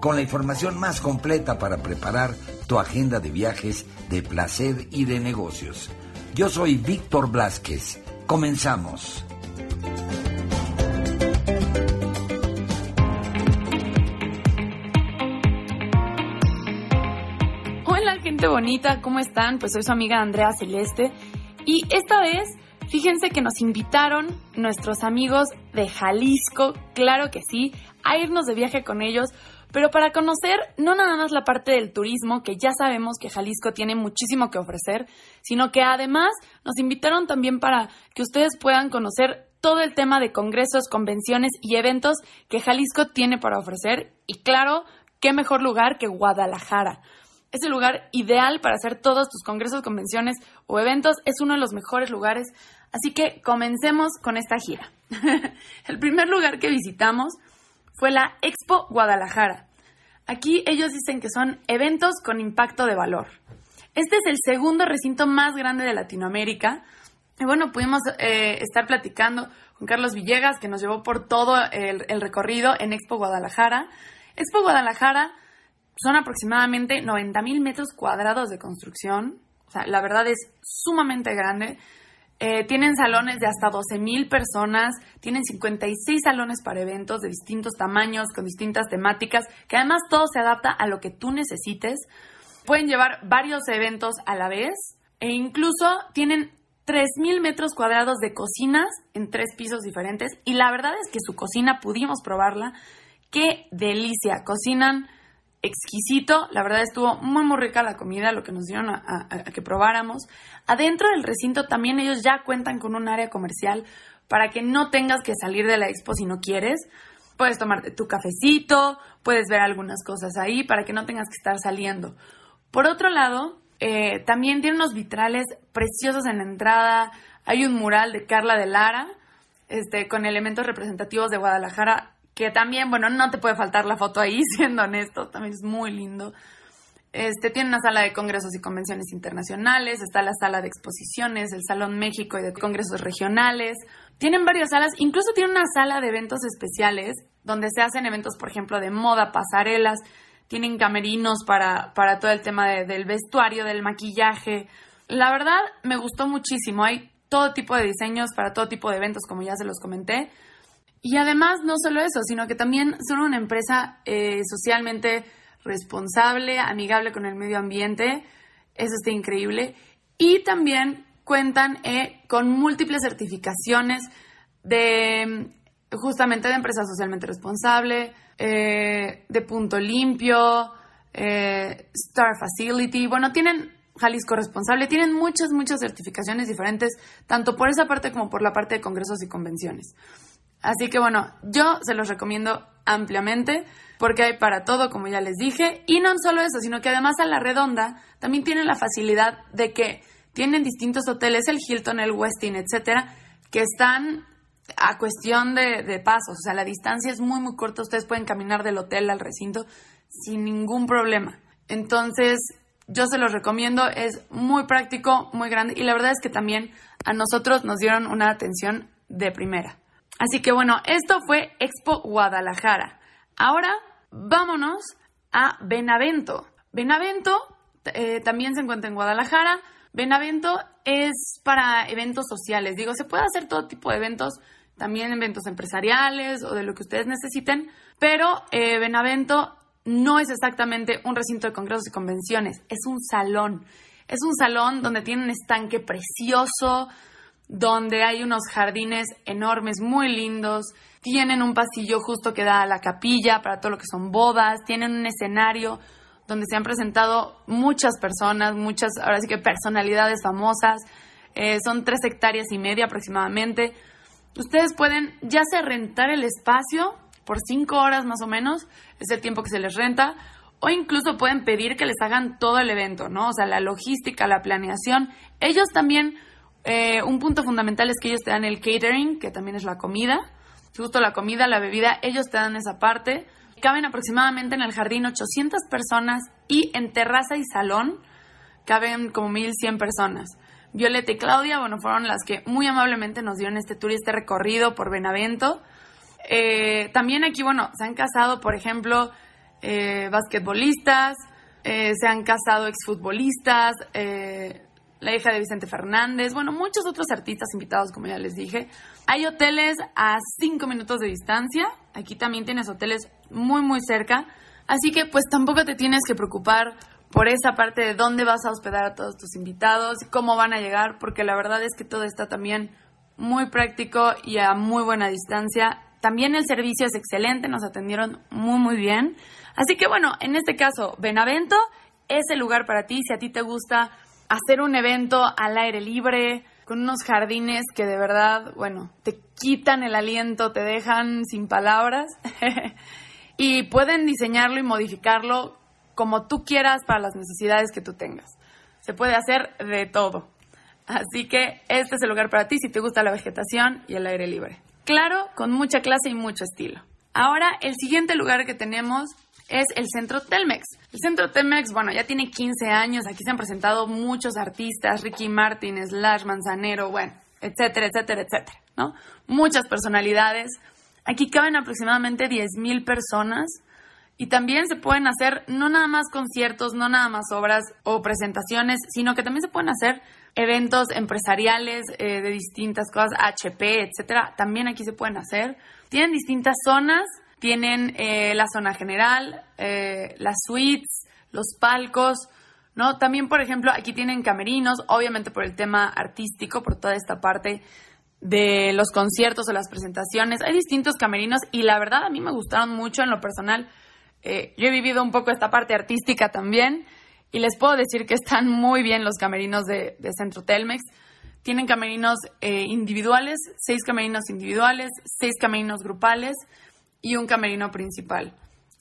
con la información más completa para preparar tu agenda de viajes, de placer y de negocios. Yo soy Víctor Blasquez. Comenzamos. Hola gente bonita, ¿cómo están? Pues soy su amiga Andrea Celeste y esta vez, fíjense que nos invitaron nuestros amigos de Jalisco, claro que sí, a irnos de viaje con ellos, pero para conocer no nada más la parte del turismo, que ya sabemos que Jalisco tiene muchísimo que ofrecer, sino que además nos invitaron también para que ustedes puedan conocer todo el tema de congresos, convenciones y eventos que Jalisco tiene para ofrecer. Y claro, qué mejor lugar que Guadalajara es el lugar ideal para hacer todos tus congresos, convenciones o eventos. Es uno de los mejores lugares. Así que comencemos con esta gira. el primer lugar que visitamos fue la Expo Guadalajara. Aquí ellos dicen que son eventos con impacto de valor. Este es el segundo recinto más grande de Latinoamérica. Y bueno, pudimos eh, estar platicando con Carlos Villegas, que nos llevó por todo el, el recorrido en Expo Guadalajara. Expo Guadalajara son aproximadamente 90 mil metros cuadrados de construcción. O sea, la verdad es sumamente grande. Eh, tienen salones de hasta 12 mil personas, tienen 56 salones para eventos de distintos tamaños, con distintas temáticas, que además todo se adapta a lo que tú necesites. Pueden llevar varios eventos a la vez e incluso tienen 3 mil metros cuadrados de cocinas en tres pisos diferentes y la verdad es que su cocina pudimos probarla. ¡Qué delicia! Cocinan exquisito. La verdad estuvo muy, muy rica la comida, lo que nos dieron a, que probáramos. Adentro del recinto también ellos ya cuentan con un área comercial para que no tengas que salir de la expo si no quieres. Puedes tomarte tu cafecito, puedes ver algunas cosas ahí para que no tengas que estar saliendo. Por otro lado, eh, también tiene unos vitrales preciosos en la entrada. Hay un mural de Carla de Lara, este, con elementos representativos de Guadalajara que también, bueno, no te puede faltar la foto ahí, siendo honesto, también es muy lindo. Este, tiene una sala de congresos y convenciones internacionales, está la sala de exposiciones, el Salón México y de congresos regionales. Tienen varias salas, incluso tiene una sala de eventos especiales donde se hacen eventos, por ejemplo, de moda, pasarelas, tienen camerinos para, para todo el tema del vestuario, del maquillaje. La verdad, me gustó muchísimo. Hay todo tipo de diseños para todo tipo de eventos, como ya se los comenté. Y además, no solo eso, sino que también son una empresa eh, socialmente responsable, amigable con el medio ambiente. Eso está increíble. Y también cuentan eh, con múltiples certificaciones de justamente de empresa socialmente responsable, eh, de punto limpio, Star Facility. Bueno, tienen Jalisco Responsable, tienen muchas, muchas certificaciones diferentes, tanto por esa parte como por la parte de congresos y convenciones. Así que bueno, yo se los recomiendo ampliamente porque hay para todo, como ya les dije. Y no solo eso, sino que además a la redonda también tienen la facilidad de que tienen distintos hoteles, el Hilton, el Westin, etcétera, que están a cuestión de, pasos. O sea, la distancia es muy, muy corta. Ustedes pueden caminar del hotel al recinto sin ningún problema. Entonces, yo se los recomiendo. Es muy práctico, muy grande. Y la verdad es que también a nosotros nos dieron una atención de primera. Así que bueno, esto fue Expo Guadalajara. Ahora vámonos a Benavento. Benavento eh, también se encuentra en Guadalajara. Benavento es para eventos sociales. Digo, se puede hacer todo tipo de eventos, también eventos empresariales o de lo que ustedes necesiten, pero eh, Benavento no es exactamente un recinto de congresos y convenciones, es un salón. Es un salón donde tiene un estanque precioso, donde hay unos jardines enormes, muy lindos. Tienen un pasillo justo que da a la capilla para todo lo que son bodas. Tienen un escenario donde se han presentado muchas personas, muchas, ahora sí que personalidades famosas. Eh, son tres hectáreas y media aproximadamente. Ustedes pueden ya sea rentar el espacio por cinco horas más o menos, es el tiempo que se les renta, o incluso pueden pedir que les hagan todo el evento, ¿no? O sea, la logística, la planeación. Ellos también, eh, un punto fundamental es que ellos te dan el catering, que también es la comida, justo la comida, la bebida, ellos te dan esa parte. Caben aproximadamente en el jardín 800 personas y en terraza y salón caben como 1100 personas. Violeta y Claudia, bueno, fueron las que muy amablemente nos dieron este tour y este recorrido por Benavento. Eh, también aquí, bueno, se han casado, por ejemplo, eh, basquetbolistas, eh, se han casado exfutbolistas, eh, la hija de Vicente Fernández, bueno, muchos otros artistas invitados, como ya les dije. Hay hoteles a cinco minutos de distancia, aquí también tienes hoteles muy, muy cerca, así que pues tampoco te tienes que preocupar por esa parte de dónde vas a hospedar a todos tus invitados, cómo van a llegar, porque la verdad es que todo está también muy práctico y a muy buena distancia. También el servicio es excelente, nos atendieron muy muy bien. Así que bueno, en este caso, Benavento es el lugar para ti si a ti te gusta hacer un evento al aire libre, con unos jardines que de verdad, bueno, te quitan el aliento, te dejan sin palabras y pueden diseñarlo y modificarlo como tú quieras para las necesidades que tú tengas. Se puede hacer de todo. Así que este es el lugar para ti si te gusta la vegetación y el aire libre. Claro, con mucha clase y mucho estilo. Ahora, el siguiente lugar que tenemos es el Centro Telmex. El Centro Telmex, bueno, ya tiene 15 años, aquí se han presentado muchos artistas, Ricky Martin, Slash, Manzanero, bueno, etcétera, etcétera, etcétera, ¿no? Muchas personalidades. Aquí caben aproximadamente 10.000 personas y también se pueden hacer no nada más conciertos, no nada más obras o presentaciones, sino que también se pueden hacer eventos empresariales eh, de distintas cosas, HP, etcétera. También aquí se pueden hacer. Tienen distintas zonas. Tienen eh, la zona general, eh, las suites, los palcos, ¿no? También, por ejemplo, aquí tienen camerinos, obviamente por el tema artístico, por toda esta parte de los conciertos o las presentaciones. Hay distintos camerinos y la verdad a mí me gustaron mucho en lo personal eh, yo he vivido un poco esta parte artística también y les puedo decir que están muy bien los camerinos de, Centro Telmex. Tienen camerinos individuales, seis camerinos individuales, seis camerinos grupales y un camerino principal.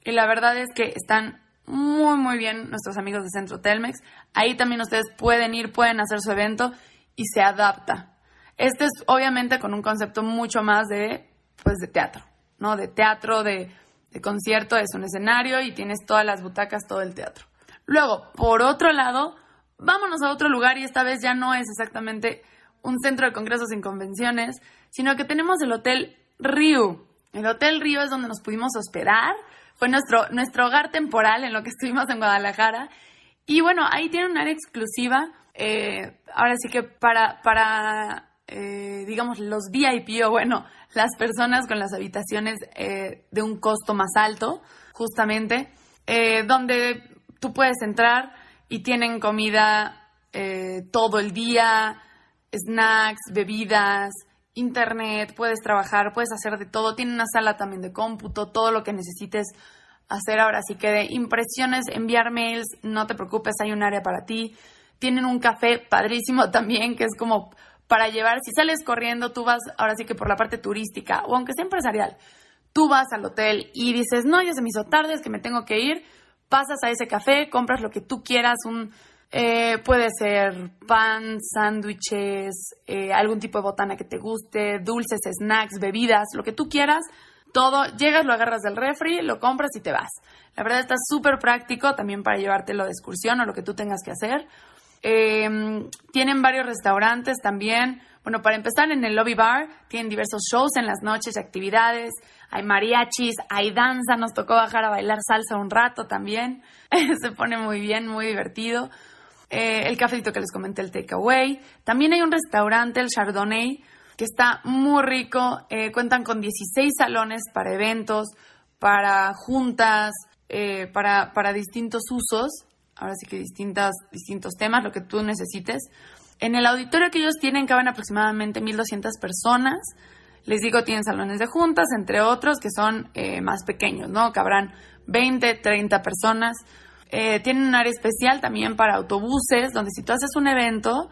Y la verdad es que están muy, muy bien nuestros amigos de Centro Telmex. Ahí también ustedes pueden ir, pueden hacer su evento y se adapta. Este es obviamente con un concepto mucho más de, pues, de teatro, ¿no? De teatro, de de concierto es un escenario y tienes todas las butacas, todo el teatro. Luego, por otro lado, vámonos a otro lugar y esta vez ya no es exactamente un centro de congresos y convenciones, sino que tenemos el Hotel Río. El Hotel Río es donde nos pudimos hospedar, fue nuestro, nuestro hogar temporal en lo que estuvimos en Guadalajara. Y bueno, ahí tiene un área exclusiva, eh, ahora sí que para, para eh, digamos, los VIP o bueno, las personas con las habitaciones eh, de un costo más alto, justamente, eh, donde tú puedes entrar y tienen comida todo el día, snacks, bebidas, internet, puedes trabajar, puedes hacer de todo, tienen una sala también de cómputo, todo lo que necesites hacer. Ahora sí que de impresiones, enviar mails, no te preocupes, hay un área para ti. Tienen un café padrísimo también, que es como para llevar, si sales corriendo, tú vas ahora sí que por la parte turística o aunque sea empresarial, tú vas al hotel y dices, no, ya se me hizo tarde, es que me tengo que ir, pasas a ese café, compras lo que tú quieras, un, eh, puede ser pan, sándwiches, eh, algún tipo de botana que te guste, dulces, snacks, bebidas, lo que tú quieras. Todo, llegas, lo agarras del refri, lo compras y te vas. La verdad está súper práctico también para llevártelo de excursión o lo que tú tengas que hacer. Em, tienen varios restaurantes también. Bueno, para empezar, en el lobby bar tienen diversos shows en las noches actividades. Hay mariachis, hay danza. Nos tocó bajar a bailar salsa un rato también. Se pone muy bien, muy divertido. Eh, el cafecito que les comenté, el takeaway. También hay un restaurante, el Chardonnay, que está muy rico. Eh, cuentan con 16 salones para eventos, para juntas, eh, para, para distintos usos ahora sí que distintas, distintos temas, lo que tú necesites. En el auditorio que ellos tienen caben aproximadamente 1.200 personas. Les digo, tienen salones de juntas, entre otros, que son eh, más pequeños, ¿no? Cabrán 20, 30 personas. Eh, tienen un área especial también para autobuses, donde si tú haces un evento,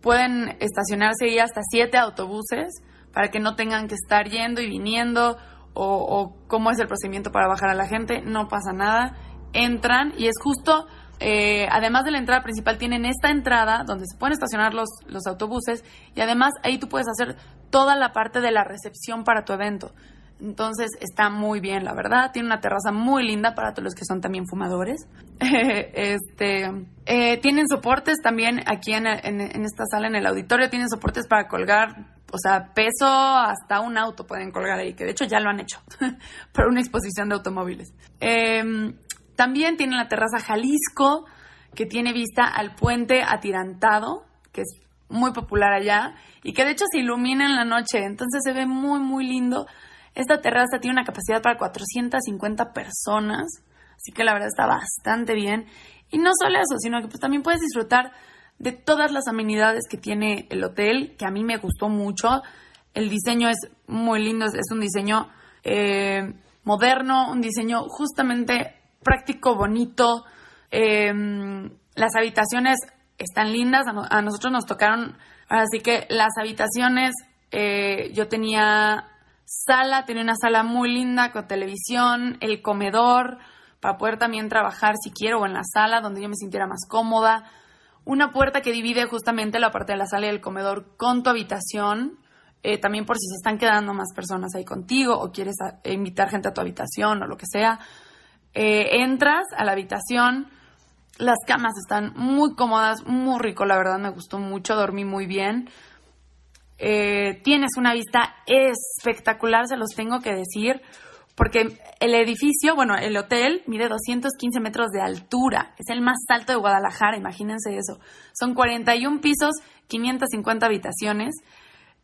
pueden estacionarse ahí hasta 7 autobuses para que no tengan que estar yendo y viniendo o, o cómo es el procedimiento para bajar a la gente. No pasa nada entran y es justo, eh, además de la entrada principal, tienen esta entrada donde se pueden estacionar los, los autobuses y además ahí tú puedes hacer toda la parte de la recepción para tu evento. Entonces está muy bien, la verdad. Tiene una terraza muy linda para todos los que son también fumadores. este, eh, tienen soportes también aquí en, esta sala, en el auditorio. Tienen soportes para colgar, o sea, peso hasta un auto pueden colgar ahí, que de hecho ya lo han hecho, para una exposición de automóviles. Em, también tienen la terraza Jalisco, que tiene vista al puente atirantado, que es muy popular allá, y que de hecho se ilumina en la noche, entonces se ve muy, muy lindo esta terraza tiene una capacidad para 450 personas, así que la verdad está bastante bien. Y no solo eso, sino que pues también puedes disfrutar de todas las amenidades que tiene el hotel, que a mí me gustó mucho. El diseño es muy lindo, es un diseño eh, moderno, un diseño justamente práctico, bonito. Em, las habitaciones están lindas, a, nosotros nos tocaron, así que las habitaciones, eh, yo tenía sala, tenía una sala muy linda con televisión, el comedor, para poder también trabajar si quiero o en la sala donde yo me sintiera más cómoda. Una puerta que divide justamente la parte de la sala y el comedor con tu habitación, eh, también por si se están quedando más personas ahí contigo o quieres invitar gente a tu habitación o lo que sea. Eh, entras a la habitación, las camas están muy cómodas, muy rico, la verdad me gustó mucho, dormí muy bien. Eh, tienes una vista espectacular, se los tengo que decir, porque el edificio, bueno, el hotel mide 215 metros de altura, es el más alto de Guadalajara, imagínense eso. Son 41 pisos, 550 habitaciones.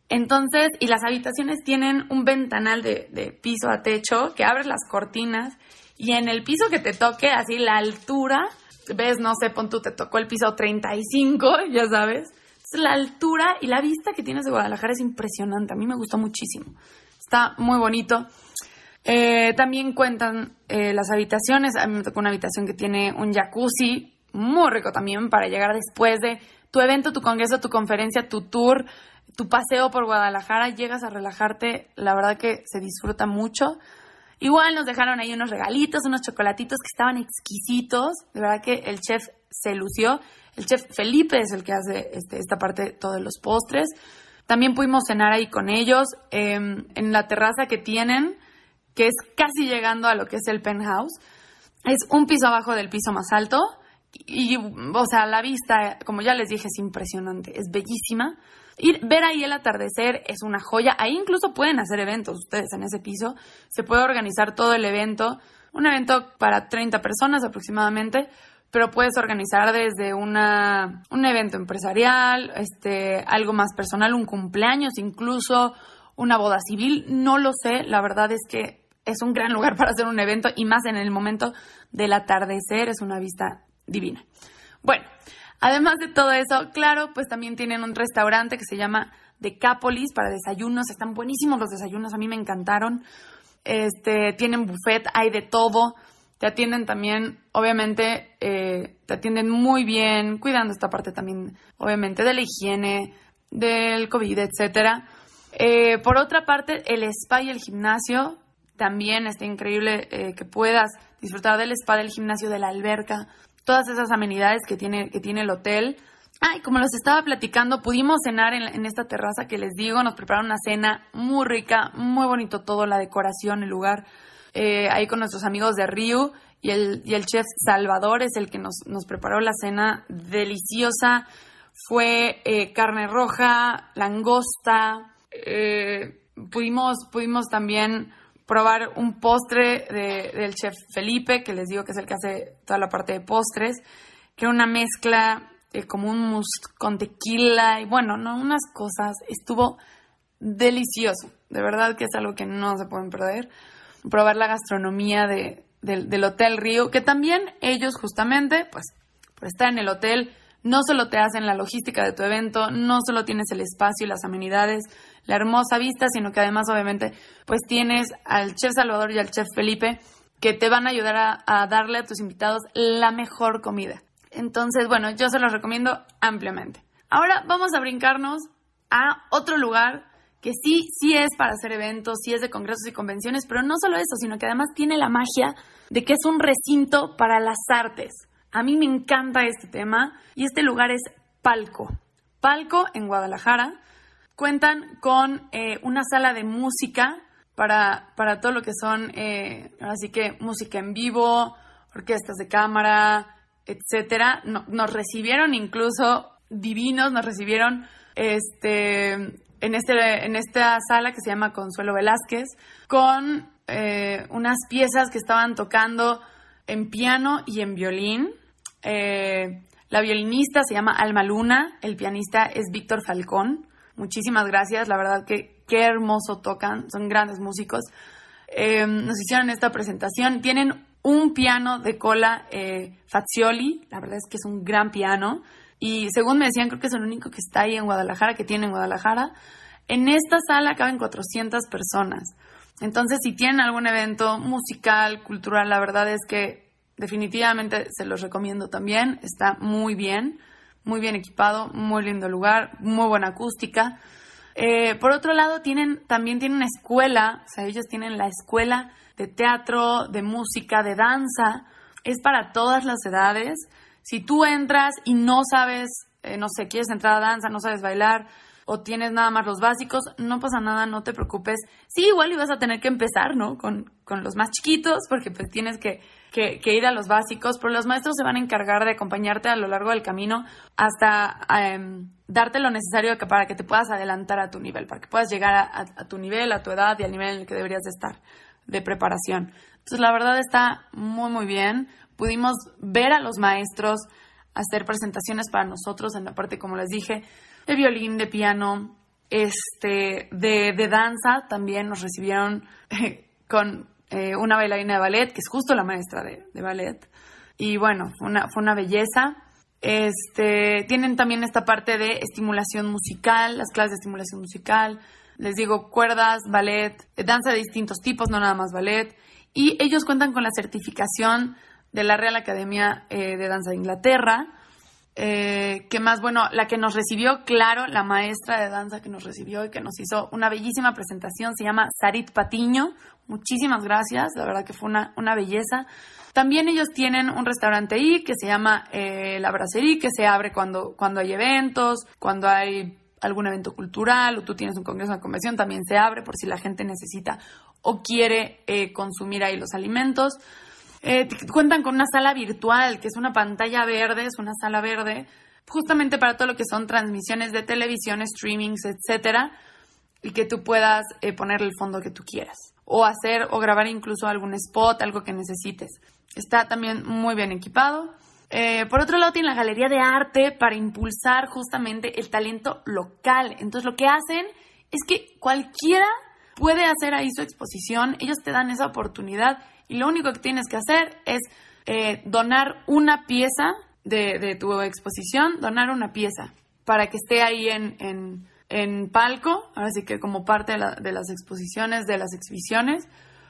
Entonces, y las habitaciones tienen un ventanal de, piso a techo que abres las cortinas y en el piso que te toque, así la altura, ves, no sé, pon tú, te tocó el piso 35, ya sabes, la altura y la vista que tienes de Guadalajara es impresionante. A mí me gustó muchísimo. Está muy bonito. Eh, también cuentan eh, las habitaciones. A mí me tocó una habitación que tiene un jacuzzi muy rico también para llegar después de tu evento, tu congreso, tu conferencia, tu tour, tu paseo por Guadalajara. Llegas a relajarte. La verdad que se disfruta mucho. Igual nos dejaron ahí unos regalitos, unos chocolatitos que estaban exquisitos. De verdad que el chef se lució. El chef Felipe es el que hace este, esta parte, todos los postres. También pudimos cenar ahí con ellos em, en la terraza que tienen, que es casi llegando a lo que es el penthouse. Es un piso abajo del piso más alto. Y, o sea, la vista, como ya les dije, es impresionante, es bellísima. Ir, ver ahí el atardecer es una joya. Ahí incluso pueden hacer eventos ustedes en ese piso. Se puede organizar todo el evento. Un evento para 30 personas aproximadamente pero puedes organizar desde una, un evento empresarial, este, algo más personal, un cumpleaños, incluso una boda civil, no lo sé, la verdad es que es un gran lugar para hacer un evento y más en el momento del atardecer, es una vista divina. Bueno, además de todo eso, claro, pues también tienen un restaurante que se llama Decapolis para desayunos, están buenísimos los desayunos, a mí me encantaron. Este, tienen buffet, hay de todo te atienden también, obviamente, eh, te atienden muy bien, cuidando esta parte también, obviamente, de la higiene, del COVID, etcétera. Eh, por otra parte, el spa y el gimnasio, también está increíble eh, que puedas disfrutar del spa, del gimnasio, de la alberca, todas esas amenidades que tiene, que tiene el hotel. Ay, como los estaba platicando, pudimos cenar en, en, esta terraza que les digo, nos prepararon una cena muy rica, muy bonito todo, la decoración, el lugar. Eh, ahí con nuestros amigos de Río y el, y el chef Salvador es el que nos, nos preparó la cena deliciosa. Fue eh, carne roja, langosta. Eh, pudimos, pudimos también probar un postre del chef Felipe, que les digo que es el que hace toda la parte de postres, que era una mezcla como un mousse con tequila y bueno, no, unas cosas. Estuvo delicioso. De verdad que es algo que no se pueden perder probar la gastronomía de, del Hotel Río, que también ellos justamente, pues, por estar en el hotel, no solo te hacen la logística de tu evento, no solo tienes el espacio y las amenidades, la hermosa vista, sino que además obviamente pues tienes al chef Salvador y al chef Felipe que te van a ayudar a, a darle a tus invitados la mejor comida. Entonces, bueno, yo se los recomiendo ampliamente. Ahora vamos a brincarnos a otro lugar que sí, sí es para hacer eventos, sí es de congresos y convenciones, pero no solo eso, sino que además tiene la magia de que es un recinto para las artes. A mí me encanta este tema y este lugar es Palco. Palco en Guadalajara. Cuentan con eh, una sala de música para, para todo lo que son, eh, así que música en vivo, orquestas de cámara, etcétera. nos recibieron incluso divinos, nos recibieron este, en, este, en esta sala que se llama Consuelo Velázquez, con eh, unas piezas que estaban tocando en piano y en violín. Eh, la violinista se llama Alma Luna, el pianista es Víctor Falcón. Muchísimas gracias, la verdad que qué hermoso tocan, son grandes músicos. Eh, nos hicieron esta presentación, tienen un piano de cola Fazioli, la verdad es que es un gran piano. Y según me decían, creo que es el único que está ahí en Guadalajara, que tiene en Guadalajara. En esta sala caben 400 personas. Entonces, si tienen algún evento musical, cultural, la verdad es que definitivamente se los recomiendo también. Está muy bien, muy bien equipado, muy lindo lugar, muy buena acústica. Eh, por otro lado, tienen, también tienen una escuela, o sea, ellos tienen la escuela de teatro, de música, de danza. Es para todas las edades. Si tú entras y no sabes, eh, no sé, quieres entrar a danza, no sabes bailar o tienes nada más los básicos, no pasa nada, no te preocupes. Sí, igual ibas a tener que empezar, ¿no? Con, los más chiquitos, porque pues tienes que, ir a los básicos, pero los maestros se van a encargar de acompañarte a lo largo del camino hasta em, darte lo necesario para que te puedas adelantar a tu nivel, para que puedas llegar a, a tu nivel, a tu edad y al nivel en el que deberías de estar de preparación. Entonces, la verdad está muy, muy bien pudimos ver a los maestros hacer presentaciones para nosotros en la parte, como les dije, de violín, de piano, este, de, danza. También nos recibieron con eh, una bailarina de ballet, que es justo la maestra de, ballet. Y bueno, fue una, fue una belleza. Este, tienen también esta parte de estimulación musical, las clases de estimulación musical. Les digo, cuerdas, ballet, danza de distintos tipos, no nada más ballet. Y ellos cuentan con la certificación de la Real Academia eh, de Danza de Inglaterra. Eh, que más, bueno, la que nos recibió, claro, la maestra de danza que nos recibió y que nos hizo una bellísima presentación, se llama Sarit Patiño. Muchísimas gracias, la verdad que fue una, una belleza. También ellos tienen un restaurante ahí que se llama eh, La Brasserie, que se abre cuando, cuando hay eventos, cuando hay algún evento cultural o tú tienes un congreso de convención, también se abre por si la gente necesita o quiere consumir ahí los alimentos. Eh, cuentan con una sala virtual, que es una pantalla verde, es una sala verde, justamente para todo lo que son transmisiones de televisión, streamings, etcétera, y que tú puedas eh, poner el fondo que tú quieras. O hacer o grabar incluso algún spot, algo que necesites. Está también muy bien equipado. Eh, por otro lado, tiene la galería de arte para impulsar justamente el talento local. Entonces, lo que hacen es que cualquiera puede hacer ahí su exposición. Ellos te dan esa oportunidad y lo único que tienes que hacer es eh, donar una pieza de, tu exposición, donar una pieza para que esté ahí en, en, palco, ahora sí que como parte de, de las exposiciones, de las exhibiciones.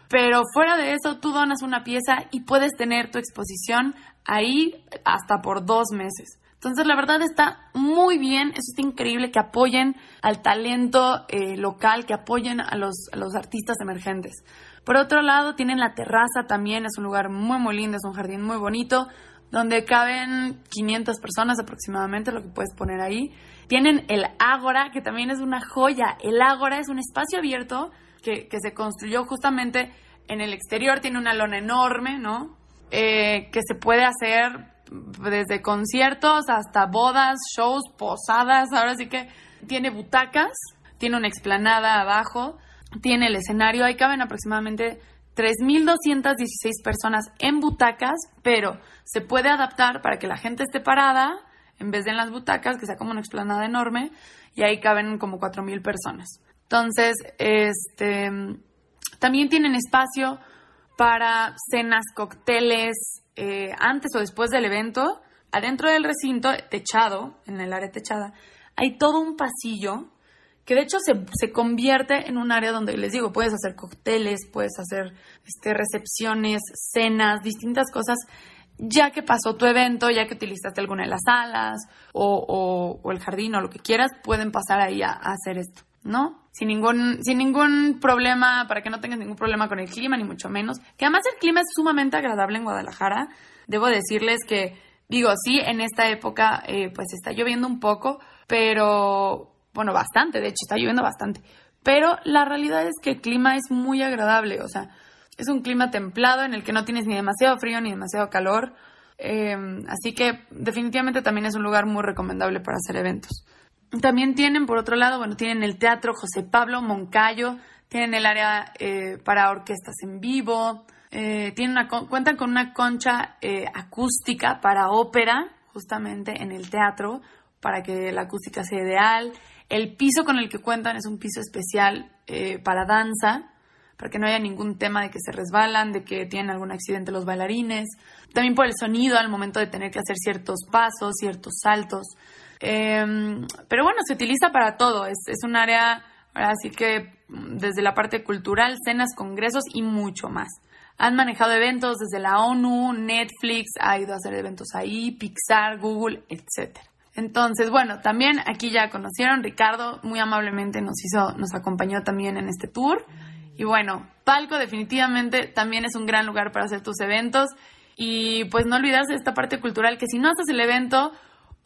Pero fuera de eso, tú donas una pieza y puedes tener tu exposición ahí hasta por dos meses. Entonces, la verdad está muy bien, eso está increíble, que apoyen al talento eh, local, que apoyen a los, a los artistas emergentes. Por otro lado, tienen la terraza también, es un lugar muy, muy lindo, es un jardín muy bonito, donde caben 500 personas aproximadamente, lo que puedes poner ahí. Tienen el Ágora, que también es una joya. El Ágora es un espacio abierto que, se construyó justamente en el exterior, tiene una lona enorme, ¿no? Eh, que se puede hacer desde conciertos hasta bodas, shows, posadas, ahora sí que tiene butacas, tiene una explanada abajo, tiene el escenario, ahí caben aproximadamente 3.216 personas en butacas, pero se puede adaptar para que la gente esté parada en vez de en las butacas, que sea como una explanada enorme, y ahí caben como 4.000 personas. Entonces, este, también tienen espacio para cenas, cócteles, eh, antes o después del evento. Adentro del recinto, techado, en el área techada, hay todo un pasillo que de hecho se, convierte en un área donde les digo, puedes hacer cócteles, puedes hacer este, recepciones, cenas, distintas cosas, ya que pasó tu evento, ya que utilizaste alguna de las salas o, el jardín o lo que quieras, pueden pasar ahí a, hacer esto. ¿no? Sin ningún, sin ningún problema, para que no tengas ningún problema con el clima, ni mucho menos. Que además el clima es sumamente agradable en Guadalajara. Debo decirles que, digo, sí, en esta época eh, pues está lloviendo un poco, pero, bueno, bastante, de hecho, está lloviendo bastante. Pero la realidad es que el clima es muy agradable, o sea, es un clima templado en el que no tienes ni demasiado frío ni demasiado calor. Eh, así que definitivamente también es un lugar muy recomendable para hacer eventos. También tienen, por otro lado, bueno, tienen el Teatro José Pablo Moncayo, tienen el área eh, para orquestas en vivo, eh, tienen una, cuentan con una concha acústica para ópera, justamente en el teatro, para que la acústica sea ideal. El piso con el que cuentan es un piso especial para danza, para que no haya ningún tema de que se resbalan, de que tienen algún accidente los bailarines. También por el sonido al momento de tener que hacer ciertos pasos, ciertos saltos. Em, pero bueno, se utiliza para todo. Es, un área, así que desde la parte cultural, cenas, congresos y mucho más. Han manejado eventos desde la ONU, Netflix, ha ido a hacer eventos ahí, Pixar, Google, etc. Entonces, bueno, también aquí ya conocieron, Ricardo muy amablemente nos hizo, nos acompañó también en este tour. Y bueno, Palco definitivamente también es un gran lugar para hacer tus eventos. Y pues no olvidarse de esta parte cultural que si no haces el evento,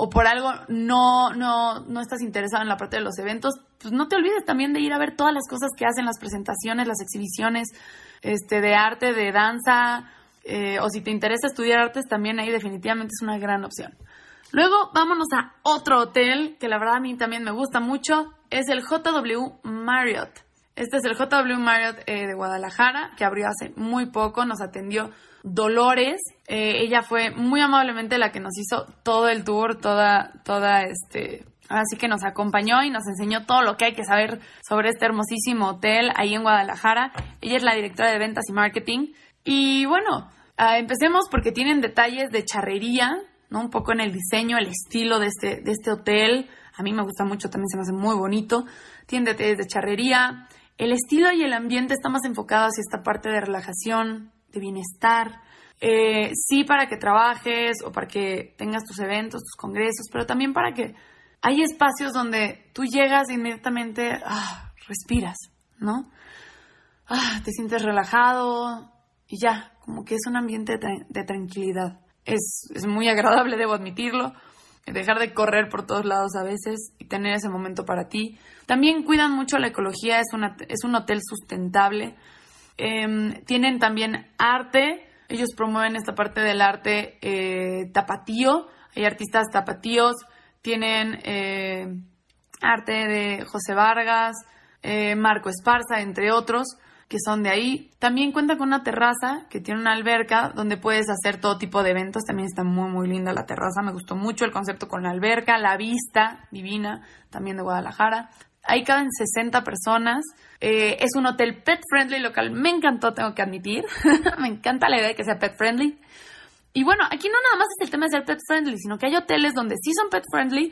o por algo no, no, no estás interesado en la parte de los eventos, pues no te olvides también de ir a ver todas las cosas que hacen, las presentaciones, las exhibiciones este, de arte, de danza, eh, o si te interesa estudiar artes, también ahí definitivamente es una gran opción. Luego vámonos a otro hotel que la verdad a mí también me gusta mucho, es el JW Marriott. Este es el JW Marriott eh, de Guadalajara, que abrió hace muy poco, nos atendió Dolores. Eh, ella fue muy amablemente la que nos hizo todo el tour, toda, toda este. Así que nos acompañó y nos enseñó todo lo que hay que saber sobre este hermosísimo hotel ahí en Guadalajara. Ella es la directora de ventas y marketing. Y bueno, ah, empecemos porque tienen detalles de charrería, ¿no? Un poco en el diseño, el estilo de este, de este hotel. A mí me gusta mucho, también se me hace muy bonito. Detalles de charrería. El estilo y el ambiente está más enfocado hacia esta parte de relajación, de bienestar. Eh, sí para que trabajes o para que tengas tus eventos, tus congresos, pero también para que hay espacios donde tú llegas e inmediatamente ah, respiras, ¿no? Ah, te sientes relajado y ya, como que es un ambiente de, tranquilidad. Es, es, muy agradable, debo admitirlo. Dejar de correr por todos lados a veces y tener ese momento para ti. También cuidan mucho la ecología, es, una, es un hotel sustentable. Em, tienen también arte, ellos promueven esta parte del arte eh, tapatío, hay artistas tapatíos, tienen eh, arte de José Vargas, eh, Marco Esparza, entre otros, que son de ahí. También cuenta con una terraza que tiene una alberca donde puedes hacer todo tipo de eventos. También está muy, muy linda la terraza. Me gustó mucho el concepto con la alberca, la vista divina, también de Guadalajara. Ahí caben 60 personas. Eh, es un hotel pet friendly local. Me encantó, tengo que admitir. me encanta la idea de que sea pet friendly. Y bueno, aquí no nada más es el tema de ser pet friendly, sino que hay hoteles donde sí son pet friendly,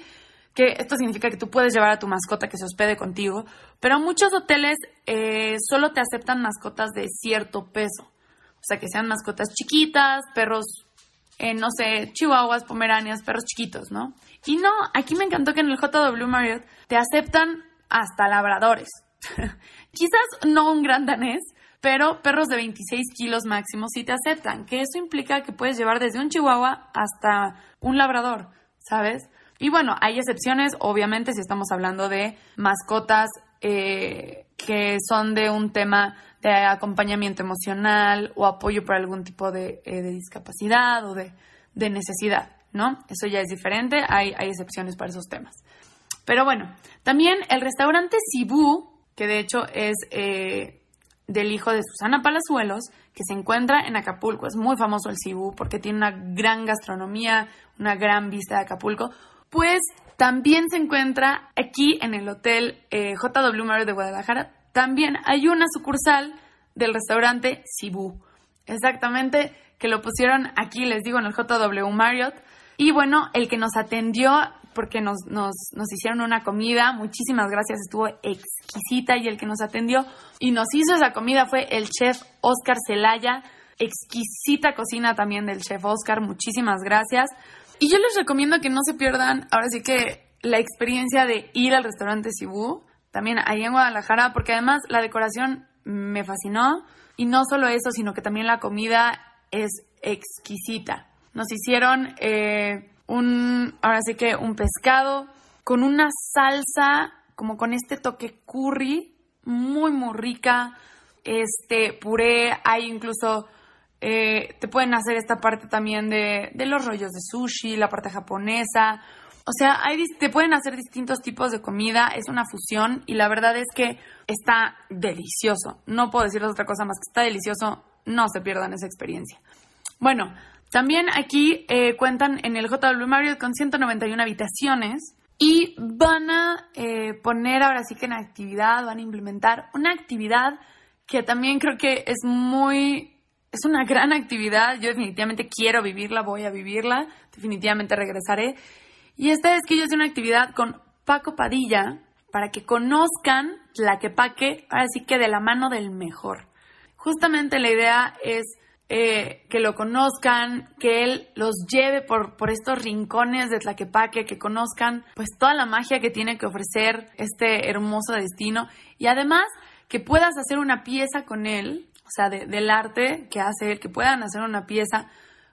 que esto significa que tú puedes llevar a tu mascota que se hospede contigo, pero muchos hoteles eh, solo te aceptan mascotas de cierto peso. O sea, que sean mascotas chiquitas, perros, eh, no sé, chihuahuas, pomeranias, perros chiquitos, ¿no? Y no, aquí me encantó que en el JW Marriott te aceptan hasta labradores. Quizás no un gran danés, pero perros de 26 kilos máximo sí te aceptan, que eso implica que puedes llevar desde un chihuahua hasta un labrador, ¿sabes? Y bueno, hay excepciones, obviamente, si estamos hablando de mascotas eh, que son de un tema de acompañamiento emocional o apoyo por algún tipo de, eh, discapacidad o de, necesidad, ¿no? Eso ya es diferente, hay, hay excepciones para esos temas. Pero bueno, también el restaurante Cibú, que de hecho es eh, del hijo de Susana Palazuelos, que se encuentra en Acapulco. Es muy famoso el Cibú porque tiene una gran gastronomía, una gran vista de Acapulco. Pues también se encuentra aquí en el Hotel eh, JW Marriott de Guadalajara. También hay una sucursal del restaurante Cibú. Exactamente, que lo pusieron aquí, les digo, en el JW Marriott. Y bueno, el que nos atendió porque nos, nos, nos hicieron una comida. Muchísimas gracias, estuvo exquisita y el que nos atendió y nos hizo esa comida fue el chef Oscar Celaya. Exquisita cocina también del chef Oscar, muchísimas gracias. Y yo les recomiendo que no se pierdan, ahora sí que la experiencia de ir al restaurante Cibú también ahí en Guadalajara, porque además la decoración me fascinó y no solo eso, sino que también la comida es exquisita. Nos hicieron eh, un, ahora sí que un pescado con una salsa como con este toque curry, muy, muy rica, este puré, hay incluso, eh, te pueden hacer esta parte también de, los rollos de sushi, la parte japonesa, o sea, hay, te pueden hacer distintos tipos de comida, es una fusión y la verdad es que está delicioso. No puedo decirles otra cosa más que está delicioso, no se pierdan esa experiencia. Bueno, también aquí eh, cuentan en el JW Marriott con 191 habitaciones y van a eh, poner ahora sí que en actividad, van a implementar una actividad que también creo que es muy, es una gran actividad. Yo definitivamente quiero vivirla, voy a vivirla, definitivamente regresaré y esta es que yo hice una actividad con Paco Padilla para que conozcan la que Paque, ahora sí que de la mano del mejor. Justamente la idea es eh, que lo conozcan, que él los lleve por, por estos rincones de Tlaquepaque, que conozcan pues toda la magia que tiene que ofrecer este hermoso destino y además que puedas hacer una pieza con él, o sea, del arte que hace él, que puedan hacer una pieza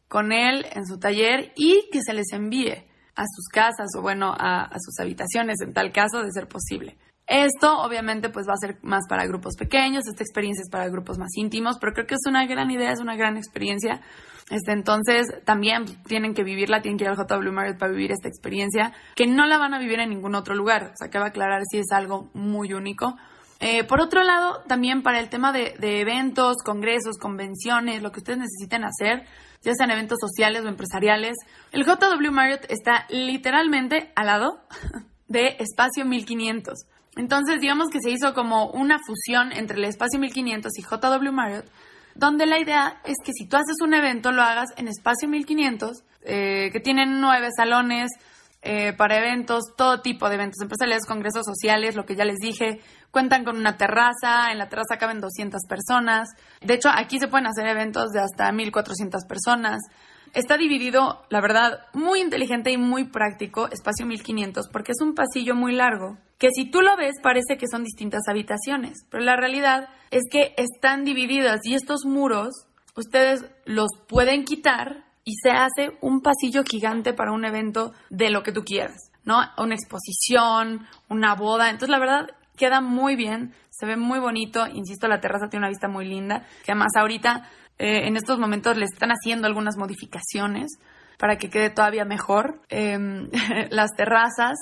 con él en su taller y que se les envíe a sus casas o bueno, a, sus habitaciones en tal caso de ser posible. Esto obviamente pues va a ser más para grupos pequeños, esta experiencia es para grupos más íntimos, pero creo que es una gran idea, es una gran experiencia. Este, entonces también tienen que vivirla, tienen que ir al JW Marriott para vivir esta experiencia, que no la van a vivir en ningún otro lugar. O sea, que va a aclarar si es algo muy único. Eh, por otro lado, también para el tema de, de eventos, congresos, convenciones, lo que ustedes necesiten hacer, ya sean eventos sociales o empresariales. El JW Marriott está literalmente al lado de Espacio 1500. Entonces, digamos que se hizo como una fusión entre el Espacio 1500 y JW Marriott, donde la idea es que si tú haces un evento, lo hagas en Espacio 1500, eh, que tienen nueve salones, eh, para eventos, todo tipo de eventos empresariales, congresos sociales, lo que ya les dije. Cuentan con una terraza, en la terraza caben 200 personas. De hecho, aquí se pueden hacer eventos de hasta 1400 personas. Está dividido, la verdad, muy inteligente y muy práctico, espacio 1500, porque es un pasillo muy largo, que si tú lo ves parece que son distintas habitaciones, pero la realidad es que están divididas y estos muros ustedes los pueden quitar y se hace un pasillo gigante para un evento de lo que tú quieras, ¿no? Una exposición, una boda. Entonces, la verdad, queda muy bien, se ve muy bonito. Insisto, la terraza tiene una vista muy linda, que además ahorita, eh, en estos momentos, le están haciendo algunas modificaciones para que quede todavía mejor em, las terrazas.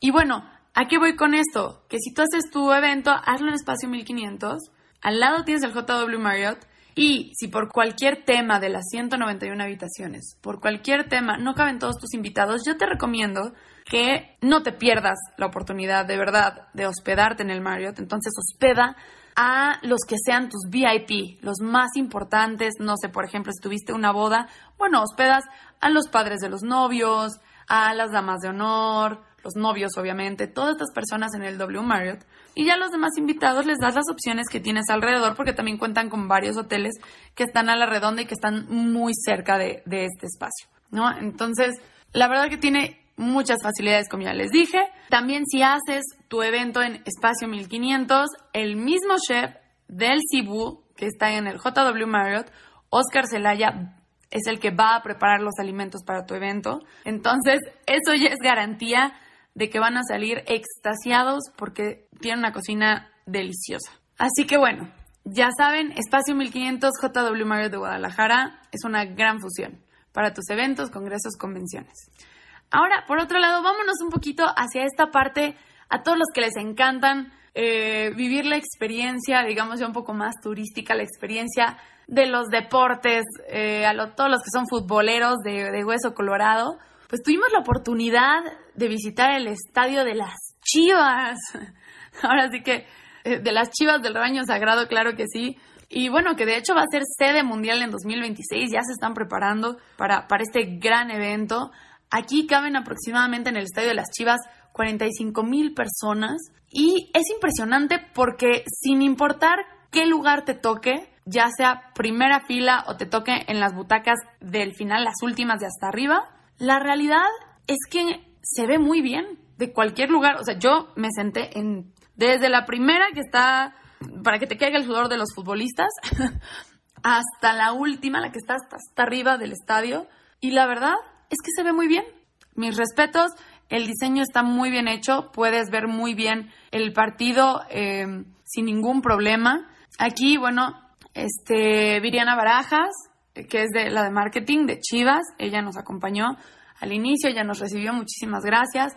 Y bueno, ¿a qué voy con esto? Que si tú haces tu evento, hazlo en espacio 1500. Al lado tienes el JW Marriott y si por cualquier tema de las 191 habitaciones, por cualquier tema no caben todos tus invitados, yo te recomiendo que no te pierdas la oportunidad de verdad de hospedarte en el Marriott. Entonces hospeda a los que sean tus VIP, los más importantes. No sé, por ejemplo, si tuviste una boda, bueno, hospedas a los padres de los novios, a las damas de honor, los novios, obviamente, todas estas personas en el W Marriott. Y ya los demás invitados les das las opciones que tienes alrededor, porque también cuentan con varios hoteles que están a la redonda y que están muy cerca de, este espacio, ¿no? Entonces, la verdad que tiene muchas facilidades, como ya les dije. También si haces tu evento en Espacio 1500, el mismo chef del Cebu, que está en el JW Marriott, Oscar Zelaya, es el que va a preparar los alimentos para tu evento. Entonces, eso ya es garantía de que van a salir extasiados porque tienen una cocina deliciosa. Así que bueno, ya saben, Espacio 1500 JW Marriott de Guadalajara es una gran fusión para tus eventos, congresos, convenciones. Ahora, por otro lado, vámonos un poquito hacia esta parte a todos los que les encantan eh, vivir la experiencia, digamos ya un poco más turística, la experiencia de los deportes, eh, a todos los que son futboleros de hueso colorado pues tuvimos la oportunidad de visitar el estadio de las Chivas. Ahora sí que eh, de las Chivas del Rebaño Sagrado, claro que sí. Y bueno, que de hecho va a ser sede mundial en 2026, ya se están preparando para, para este gran evento. Aquí caben aproximadamente en el estadio de las Chivas 45 mil personas y es impresionante porque sin importar qué lugar te toque, ya sea primera fila o te toque en las butacas del final, las últimas de hasta arriba, la realidad es que se ve muy bien de cualquier lugar. O sea, yo me senté en Desde la primera que está para que te caiga el sudor de los futbolistas, hasta la última, la que está hasta, arriba del estadio. Y la verdad es que se ve muy bien. Mis respetos, el diseño está muy bien hecho, puedes ver muy bien el partido eh, sin ningún problema. Aquí, bueno, este, Viriana Barajas, que es de la de marketing de Chivas, ella nos acompañó al inicio, ella nos recibió, muchísimas gracias.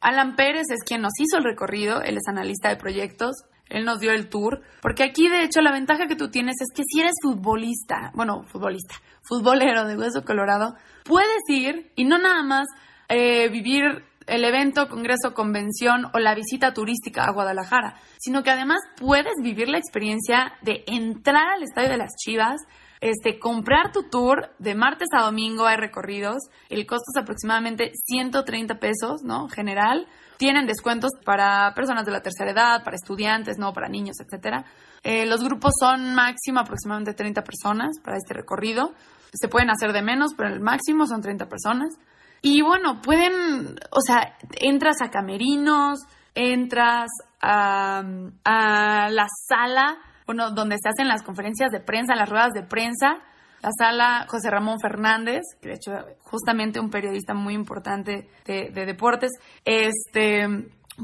Alan Pérez es quien nos hizo el recorrido, él es analista de proyectos, él nos dio el tour, porque aquí de hecho la ventaja que tú tienes es que si eres futbolista, bueno, futbolista, futbolero de Hueso Colorado, puedes ir y no nada más eh, vivir el evento, congreso, convención o la visita turística a Guadalajara, sino que además puedes vivir la experiencia de entrar al Estadio de las Chivas, este, comprar tu tour de martes a domingo hay recorridos, el costo es aproximadamente 130 pesos, ¿no? General. Tienen descuentos para personas de la tercera edad, para estudiantes, ¿no? Para niños, etcétera. Eh, los grupos son máximo aproximadamente 30 personas para este recorrido. Se pueden hacer de menos, pero el máximo son 30 personas. Y bueno, pueden, o sea, entras a camerinos, entras a, a la sala bueno, donde se hacen las conferencias de prensa, las ruedas de prensa, la sala José Ramón Fernández, que de hecho justamente un periodista muy importante de, deportes, este,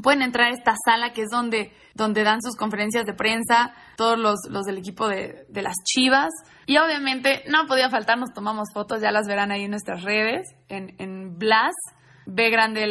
pueden entrar a esta sala que es donde, donde dan sus conferencias de prensa, todos los, los del equipo de, de, las Chivas. Y obviamente no podía faltar, nos tomamos fotos, ya las verán ahí en nuestras redes, en, en Blas. B grande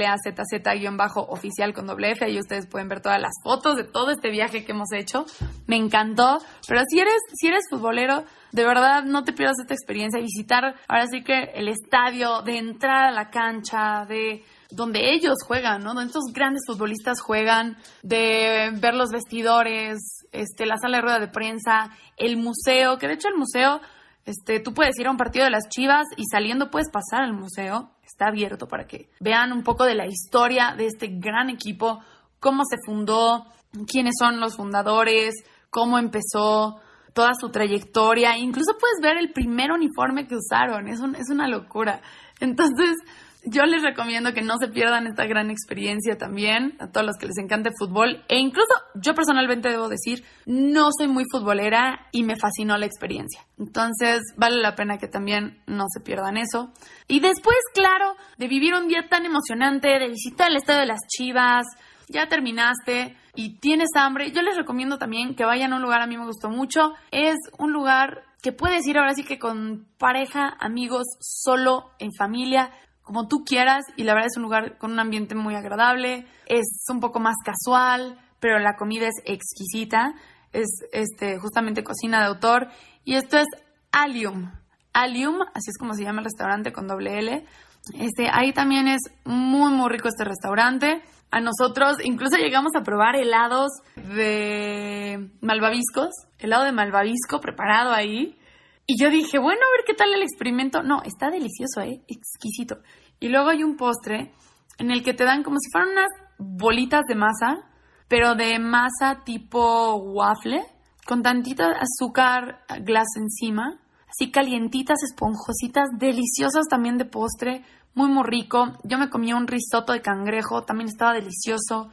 guion bajo oficial con doble F. Ahí ustedes pueden ver todas las fotos de todo este viaje que hemos hecho. Me encantó. Pero si eres, si eres futbolero, de verdad no te pierdas esta experiencia. Visitar ahora sí que el estadio, de entrar a la cancha, de donde ellos juegan, ¿no? Donde estos grandes futbolistas juegan, de ver los vestidores, este, la sala de rueda de prensa, el museo, que de hecho el museo, este, tú puedes ir a un partido de las Chivas y saliendo puedes pasar al museo está abierto para que vean un poco de la historia de este gran equipo, cómo se fundó, quiénes son los fundadores, cómo empezó, toda su trayectoria. Incluso puedes ver el primer uniforme que usaron, es, es una locura. Entonces, yo les recomiendo que no se pierdan esta gran experiencia también, a todos los que les encante el fútbol. E incluso yo personalmente debo decir, no soy muy futbolera y me fascinó la experiencia. Entonces vale la pena que también no se pierdan eso. Y después, claro, de vivir un día tan emocionante, de visitar el estadio de las Chivas, ya terminaste y tienes hambre, yo les recomiendo también que vayan a un lugar, a mí me gustó mucho, es un lugar que puedes ir ahora sí que con pareja, amigos, solo, en familia, como tú quieras y la verdad es un lugar con un ambiente muy agradable, es un poco más casual, pero la comida es exquisita, es este justamente cocina de autor y esto es Alium. Alium, así es como se llama el restaurante con doble L. Este, ahí también es muy muy rico este restaurante. A nosotros incluso llegamos a probar helados de malvaviscos, helado de malvavisco preparado ahí. Y yo dije, bueno, a ver qué tal el experimento. No, está delicioso, ¿eh? Exquisito. Y luego hay un postre en el que te dan como si fueran unas bolitas de masa, pero de masa tipo waffle, con tantita azúcar glass encima, así calientitas, esponjositas, deliciosas también de postre, muy muy rico. Yo me comí un risotto de cangrejo, también estaba delicioso.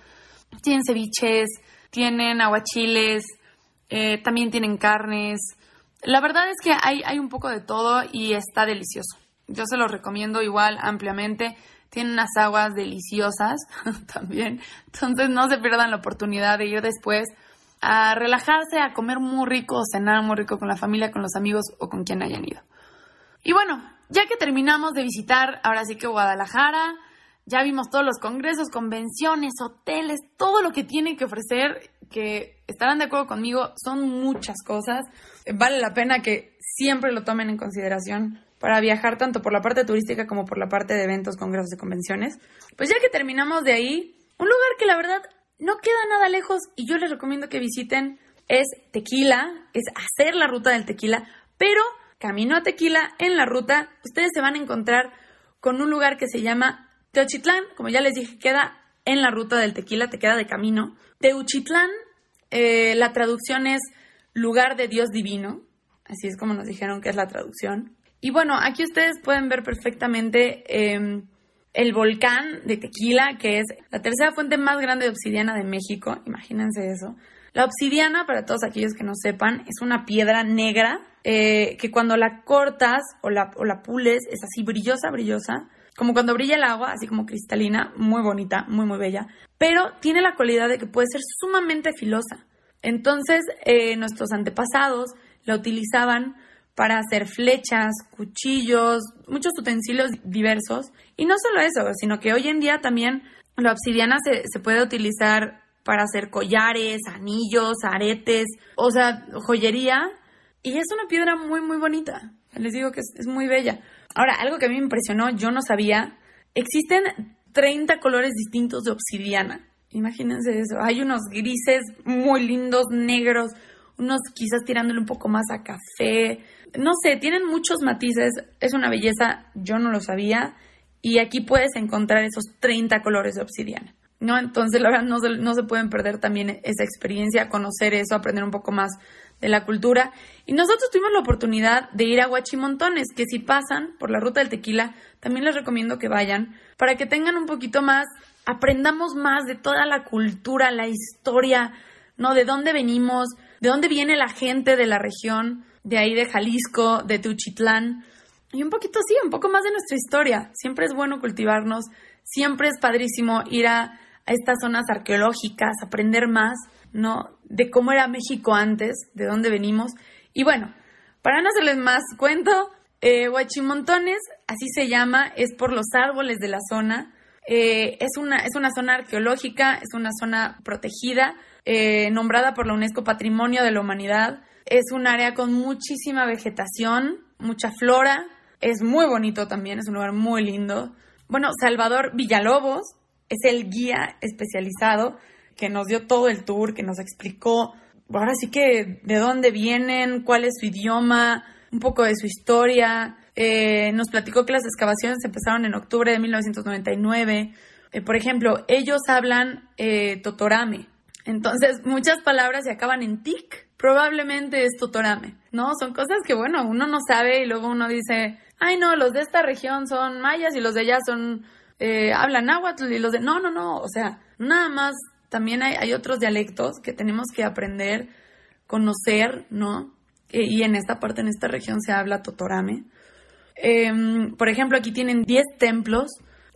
Tienen ceviches, tienen aguachiles, eh, también tienen carnes, la verdad es que hay, hay un poco de todo y está delicioso. Yo se los recomiendo igual ampliamente. Tienen unas aguas deliciosas también. Entonces no se pierdan la oportunidad de ir después a relajarse, a comer muy rico, cenar muy rico con la familia, con los amigos o con quien hayan ido. Y bueno, ya que terminamos de visitar ahora sí que Guadalajara, ya vimos todos los congresos, convenciones, hoteles, todo lo que tiene que ofrecer, que estarán de acuerdo conmigo, son muchas cosas. Vale la pena que siempre lo tomen en consideración para viajar tanto por la parte turística como por la parte de eventos, congresos y convenciones. Pues ya que terminamos de ahí, un lugar que la verdad no queda nada lejos y yo les recomiendo que visiten es Tequila, es hacer la ruta del tequila, pero camino a Tequila en la ruta ustedes se van a encontrar con un lugar que se llama Teochitlán, como ya les dije, queda en la ruta del tequila, te queda de camino. Teuchitlán, eh, la traducción es lugar de Dios divino, así es como nos dijeron que es la traducción. Y bueno, aquí ustedes pueden ver perfectamente em, el volcán de Tequila, que es la tercera fuente más grande de obsidiana de México, imagínense eso. La obsidiana, para todos aquellos que no sepan, es una piedra negra eh, que cuando la cortas o la, o la pules es así brillosa, brillosa, como cuando brilla el agua, así como cristalina, muy bonita, muy, muy bella, pero tiene la cualidad de que puede ser sumamente filosa. Entonces, eh, nuestros antepasados la utilizaban para hacer flechas, cuchillos, muchos utensilios diversos. Y no solo eso, sino que hoy en día también la obsidiana se, se puede utilizar para hacer collares, anillos, aretes, o sea, joyería. Y es una piedra muy, muy bonita. Les digo que es, muy bella. Ahora, algo que a mí me impresionó, yo no sabía, existen 30 colores distintos de obsidiana. Imagínense eso. Hay unos grises muy lindos, negros, unos quizás tirándole un poco más a café. No sé, tienen muchos matices. Es una belleza, yo no lo sabía. Y aquí puedes encontrar esos 30 colores de obsidiana. ¿No? Entonces, la verdad, no se, no se pueden perder también esa experiencia, conocer eso, aprender un poco más de la cultura. Y nosotros tuvimos la oportunidad de ir a Huachimontones, que si pasan por la ruta del tequila, también les recomiendo que vayan, para que tengan un poquito más, aprendamos más de toda la cultura, la historia, ¿no? De dónde venimos, de dónde viene la gente de la región, de ahí de Jalisco, de Tuchitlán. Y un poquito así, un poco más de nuestra historia. Siempre es bueno cultivarnos, siempre es padrísimo ir a, estas zonas arqueológicas, aprender más, ¿no? De cómo era México antes, de dónde venimos. Y bueno, para no hacerles más cuento, eh, Huachimontones, así se llama, es por los árboles de la zona. Eh, es, una, es una zona arqueológica, es una zona protegida, eh, nombrada por la UNESCO Patrimonio de la Humanidad. Es un área con muchísima vegetación, mucha flora. Es muy bonito también, es un lugar muy lindo. Bueno, Salvador Villalobos es el guía especializado que nos dio todo el tour, que nos explicó ahora sí que de dónde vienen, cuál es su idioma, un poco de su historia. Eh, nos platicó que las excavaciones empezaron en octubre de 1999. Eh, por ejemplo, ellos hablan eh, totorame, entonces, muchas palabras se acaban en tic. Probablemente es totorame, ¿no? Son cosas que, bueno, uno no sabe y luego uno dice, ay, no, los de esta región son mayas y los de allá son, eh, hablan náhuatl y los de... No, no, no, o sea, nada más, también hay, otros dialectos que tenemos que aprender, conocer, ¿no? E, y en esta parte, en esta región, se habla totorame. Em, por ejemplo, aquí tienen 10 templos,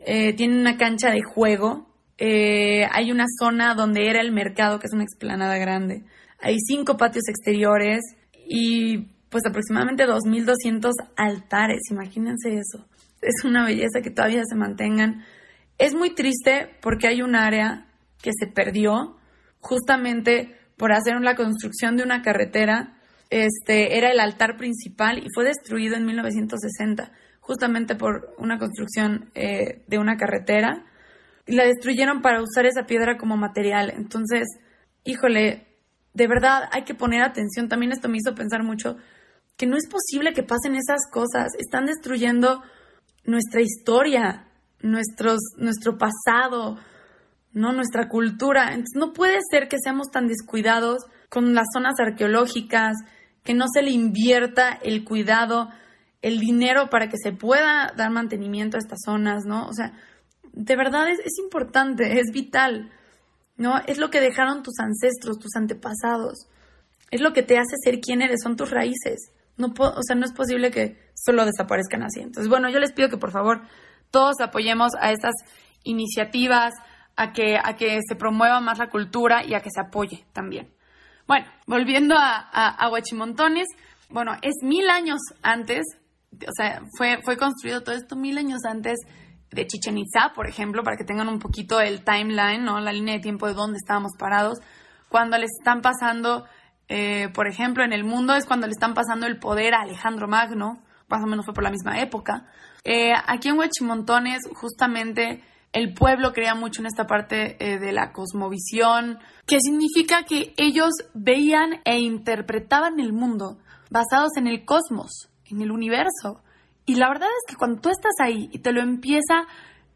eh, tienen una cancha de juego, eh, hay una zona donde era el mercado, que es una explanada grande. Hay cinco patios exteriores y pues aproximadamente 2.200 altares. Imagínense eso. Es una belleza que todavía se mantengan. Es muy triste porque hay un área que se perdió justamente por hacer la construcción de una carretera. Este era el altar principal y fue destruido en 1960 justamente por una construcción eh, de una carretera y la destruyeron para usar esa piedra como material. Entonces, híjole, de verdad hay que poner atención. También esto me hizo pensar mucho que no es posible que pasen esas cosas. Están destruyendo nuestra historia, nuestros, nuestro pasado, ¿no? nuestra cultura. Entonces, no puede ser que seamos tan descuidados con las zonas arqueológicas, que no se le invierta el cuidado, el dinero para que se pueda dar mantenimiento a estas zonas, ¿no? O sea, de verdad es, es importante, es vital, ¿no? Es lo que dejaron tus ancestros, tus antepasados. Es lo que te hace ser quien eres, son tus raíces. No o sea, no es posible que solo desaparezcan así. Entonces, bueno, yo les pido que por favor todos apoyemos a estas iniciativas, a que, a que se promueva más la cultura y a que se apoye también. Bueno, volviendo a, a, Huachimontones, bueno, es mil años antes, o sea, fue, fue construido todo esto mil años antes de Chichen Itza, por ejemplo, para que tengan un poquito el timeline, ¿no? La línea de tiempo de dónde estábamos parados. Cuando les están pasando, eh, por ejemplo, en el mundo es cuando le están pasando el poder a Alejandro Magno, más o menos fue por la misma época. Eh, aquí en Huachimontones, justamente, el pueblo creía mucho en esta parte eh, de la cosmovisión, que significa que ellos veían e interpretaban el mundo basados en el cosmos, en el universo. Y la verdad es que cuando tú estás ahí y te lo empieza,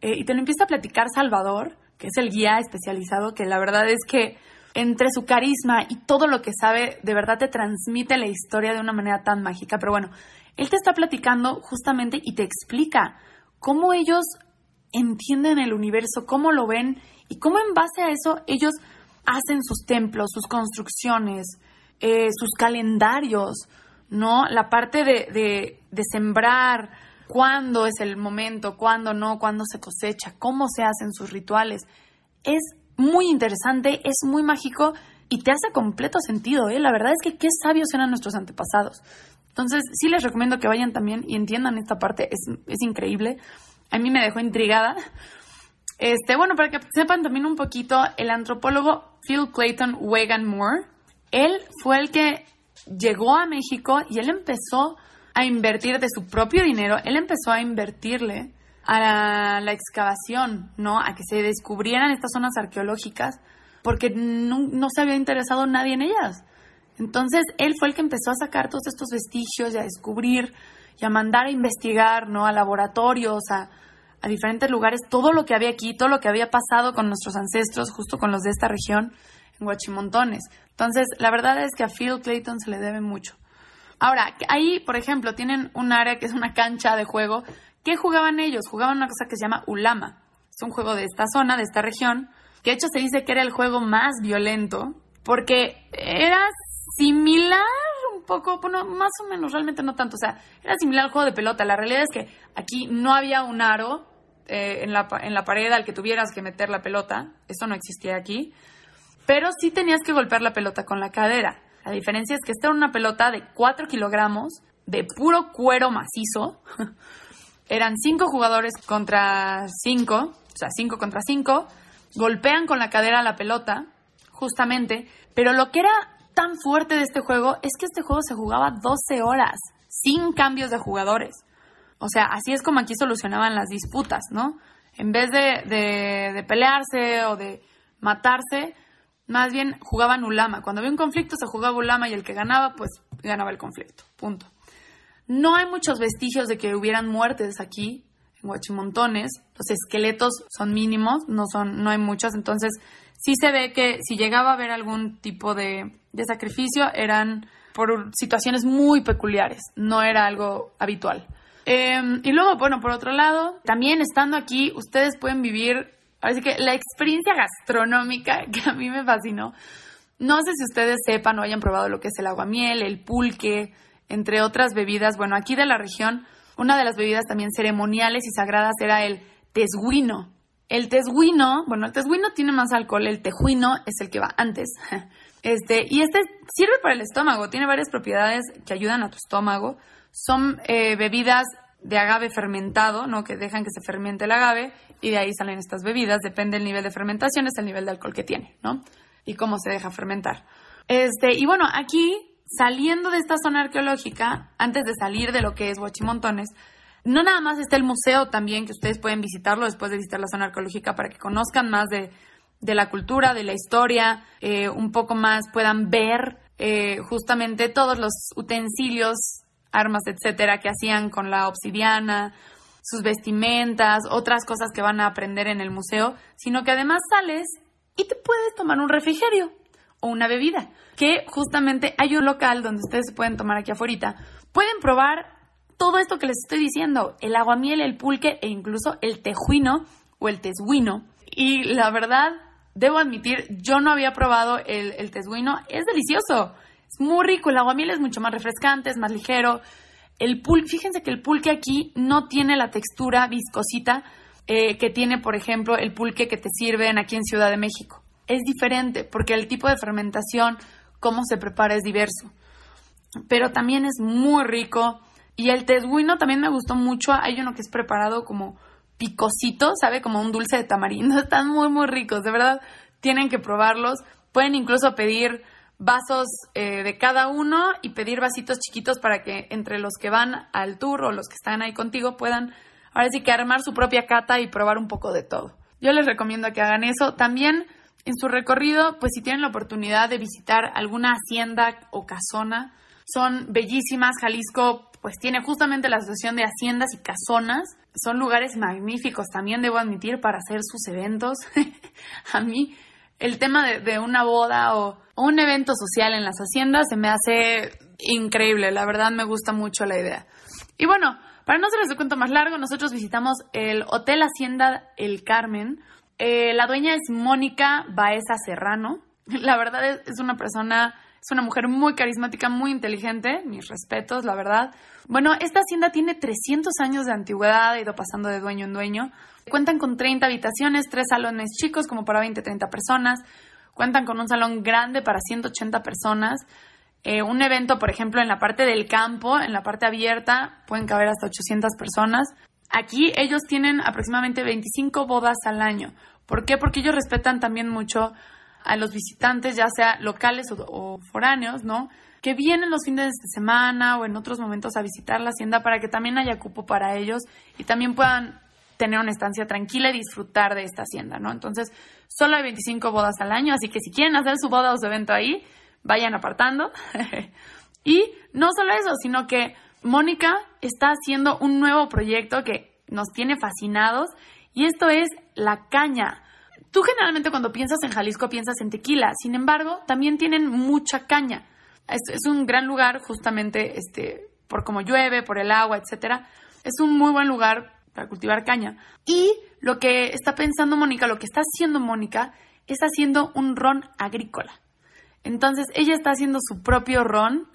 eh, y te lo empieza a platicar Salvador, que es el guía especializado, que la verdad es que entre su carisma y todo lo que sabe, de verdad te transmite la historia de una manera tan mágica. Pero bueno, él te está platicando justamente y te explica cómo ellos entienden el universo, cómo lo ven y cómo en base a eso ellos hacen sus templos, sus construcciones, eh, sus calendarios, ¿no? La parte de, de sembrar, cuándo es el momento, cuándo no, cuándo se cosecha, cómo se hacen sus rituales. Es muy interesante, es muy mágico y te hace completo sentido, ¿eh? La verdad es que qué sabios eran nuestros antepasados. Entonces, sí les recomiendo que vayan también y entiendan esta parte, es, es increíble. A mí me dejó intrigada. Este, bueno, para que sepan también un poquito, el antropólogo Phil Clayton Wegan Moore, él fue el que llegó a México y él empezó a invertir de su propio dinero, él empezó a invertirle a la, excavación, ¿no? A que se descubrieran estas zonas arqueológicas, porque no, se había interesado nadie en ellas. Entonces, él fue el que empezó a sacar todos estos vestigios y a descubrir y a mandar a investigar, ¿no? A laboratorios, a, diferentes lugares, todo lo que había aquí, todo lo que había pasado con nuestros ancestros, justo con los de esta región, en Huachimontones. Entonces, la verdad es que a Phil Clayton se le debe mucho. Ahora, ahí, por ejemplo, tienen un área que es una cancha de juego. ¿Qué jugaban ellos? Jugaban una cosa que se llama Ulama. Es un juego de esta zona, de esta región, que de hecho se dice que era el juego más violento, porque era similar poco, bueno, más o menos, realmente no tanto, o sea, era similar al juego de pelota. La realidad es que aquí no había un aro eh, en, la, en la pared al que tuvieras que meter la pelota, eso no existía aquí, pero sí tenías que golpear la pelota con la cadera. La diferencia es que esta era una pelota de 4 kilogramos de puro cuero macizo. Eran 5 jugadores contra 5, o sea, 5 contra 5. Golpean con la cadera la pelota, justamente. Pero lo que era tan fuerte de este juego es que este juego se jugaba 12 horas, sin cambios de jugadores. O sea, así es como aquí solucionaban las disputas, ¿no? En vez de, de, pelearse o de matarse, más bien jugaban ulama. Cuando había un conflicto se jugaba ulama y el que ganaba, pues ganaba el conflicto. Punto. No hay muchos vestigios de que hubieran muertes aquí, en Huachimontones. Los esqueletos son mínimos, no, son, no hay muchos. Entonces, sí se ve que si llegaba a haber algún tipo de, sacrificio, eran por situaciones muy peculiares, no era algo habitual. Em, y luego, bueno, por otro lado, también estando aquí, ustedes pueden vivir Así que la experiencia gastronómica que a mí me fascinó, no sé si ustedes sepan o hayan probado lo que es el aguamiel, el pulque, entre otras bebidas. Bueno, aquí de la región, una de las bebidas también ceremoniales y sagradas era el tesguino. El tesguino, bueno, el tesguino tiene más alcohol, el tejuino es el que va antes. Este, y este sirve para el estómago, tiene varias propiedades que ayudan a tu estómago. Son eh, bebidas de agave fermentado, ¿no? Que dejan que se fermente el agave y de ahí salen estas bebidas. Depende del nivel de fermentación, es el nivel de alcohol que tiene, ¿no? Y cómo se deja fermentar. Este, y bueno, aquí, saliendo de esta zona arqueológica, antes de salir de lo que es Huachimontones, no nada más está el museo también, que ustedes pueden visitarlo después de visitar la zona arqueológica para que conozcan más de, la cultura, de la historia, eh, un poco más puedan ver eh, justamente todos los utensilios armas, etcétera, que hacían con la obsidiana, sus vestimentas, otras cosas que van a aprender en el museo, sino que además sales y te puedes tomar un refrigerio o una bebida, que justamente hay un local donde ustedes pueden tomar aquí afuera. Pueden probar todo esto que les estoy diciendo, el aguamiel, el pulque e incluso el tejuino o el tesguino. Y la verdad, debo admitir, yo no había probado el, el es delicioso. Es muy rico, el aguamiel es mucho más refrescante, es más ligero. El pulque, fíjense que el pulque aquí no tiene la textura viscosita eh, que tiene, por ejemplo, el pulque que te sirven aquí en Ciudad de México. Es diferente porque el tipo de fermentación, cómo se prepara es diverso. Pero también es muy rico. Y el tesguino también me gustó mucho. Hay uno que es preparado como picosito, ¿sabe? Como un dulce de tamarindo. Están muy, muy ricos. De verdad, tienen que probarlos. Pueden incluso pedir vasos eh, de cada uno y pedir vasitos chiquitos para que entre los que van al tour o los que están ahí contigo puedan ahora sí que armar su propia cata y probar un poco de todo. Yo les recomiendo que hagan eso. También en su recorrido, pues si tienen la oportunidad de visitar alguna hacienda o casona, son bellísimas. Jalisco pues tiene justamente la asociación de haciendas y casonas. Son lugares magníficos también, debo admitir, para hacer sus eventos. A mí el tema de, una boda o, un evento social en las haciendas se me hace increíble, la verdad me gusta mucho la idea. Y bueno, para no hacerles el cuento más largo, nosotros visitamos el Hotel Hacienda El Carmen. Eh, la dueña es Mónica Baeza Serrano. La verdad es una persona es una mujer muy carismática, muy inteligente, mis respetos, la verdad. Bueno, esta hacienda tiene 300 años de antigüedad, ha ido pasando de dueño en dueño. Cuentan con 30 habitaciones, tres salones chicos como para 20, 30 personas. Cuentan con un salón grande para 180 personas. Eh, un evento, por ejemplo, en la parte del campo, en la parte abierta, pueden caber hasta 800 personas. Aquí ellos tienen aproximadamente 25 bodas al año. ¿Por qué? Porque ellos respetan también mucho a los visitantes, ya sea locales o, foráneos, ¿no? Que vienen los fines de semana o en otros momentos a visitar la hacienda para que también haya cupo para ellos y también puedan tener una estancia tranquila y disfrutar de esta hacienda, ¿no? Entonces, solo hay 25 bodas al año, así que si quieren hacer su boda o su evento ahí, vayan apartando. y no solo eso, sino que Mónica está haciendo un nuevo proyecto que nos tiene fascinados y esto es la caña. Tú generalmente cuando piensas en Jalisco piensas en tequila, sin embargo, también tienen mucha caña. Es, un gran lugar justamente este, por cómo llueve, por el agua, etcétera. Es un muy buen lugar para cultivar caña. Y lo que está pensando Mónica, lo que está haciendo Mónica, es haciendo un ron agrícola. Entonces, ella está haciendo su propio ron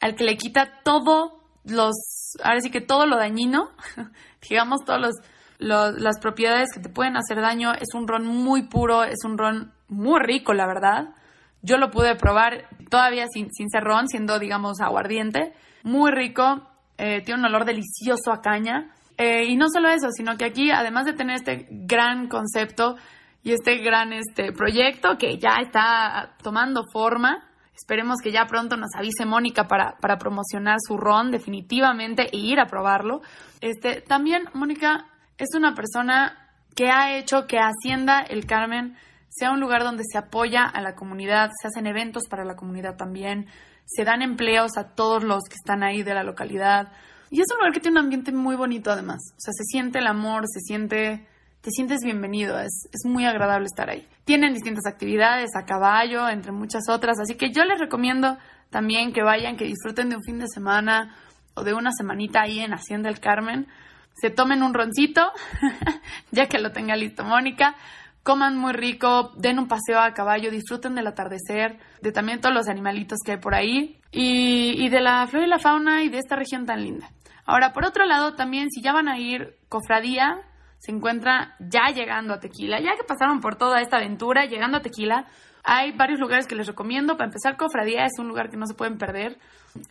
al que le quita todo los, ahora sí que todo lo dañino, digamos, todos los las propiedades que te pueden hacer daño. Es un ron muy puro, es un ron muy rico, la verdad. Yo lo pude probar todavía sin, sin ser ron, siendo, digamos, aguardiente. Muy rico, eh, tiene un olor delicioso a caña. Eh, y no solo eso, sino que aquí, además de tener este gran concepto y este gran este, proyecto que ya está tomando forma, esperemos que ya pronto nos avise Mónica para, para promocionar su ron definitivamente e ir a probarlo. Este, también, Mónica, es una persona que ha hecho que Hacienda El Carmen sea un lugar donde se apoya a la comunidad, se hacen eventos para la comunidad también, se dan empleos a todos los que están ahí de la localidad. Y es un lugar que tiene un ambiente muy bonito además. O sea, se siente el amor, se siente, te sientes bienvenido, es, es muy agradable estar ahí. Tienen distintas actividades a caballo, entre muchas otras, así que yo les recomiendo también que vayan, que disfruten de un fin de semana o de una semanita ahí en Hacienda El Carmen se tomen un roncito, ya que lo tenga listo Mónica, coman muy rico, den un paseo a caballo, disfruten del atardecer, de también todos los animalitos que hay por ahí y, de la flora y la fauna y de esta región tan linda. Ahora, por otro lado, también si ya van a ir, Cofradía se encuentra ya llegando a Tequila, ya que pasaron por toda esta aventura, llegando a Tequila, hay varios lugares que les recomiendo. Para empezar, Cofradía es un lugar que no se pueden perder.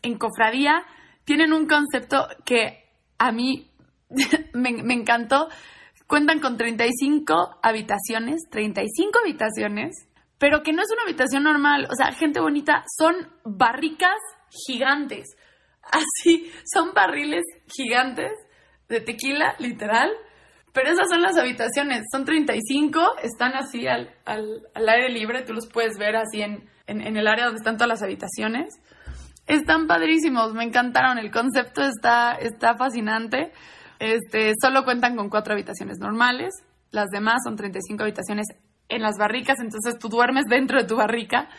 En Cofradía tienen un concepto que a mí me, encantó. Cuentan con 35 habitaciones, 35 habitaciones, pero que no es una habitación normal. O sea, gente bonita, son barricas gigantes. Así, son barriles gigantes de tequila, literal. Pero esas son las habitaciones, son 35, están así al, aire libre, tú los puedes ver así en, en, el área donde están todas las habitaciones. Están padrísimos, me encantaron, el concepto está, está fascinante. Este, solo cuentan con cuatro habitaciones normales, las demás son 35 habitaciones en las barricas, entonces tú duermes dentro de tu barrica.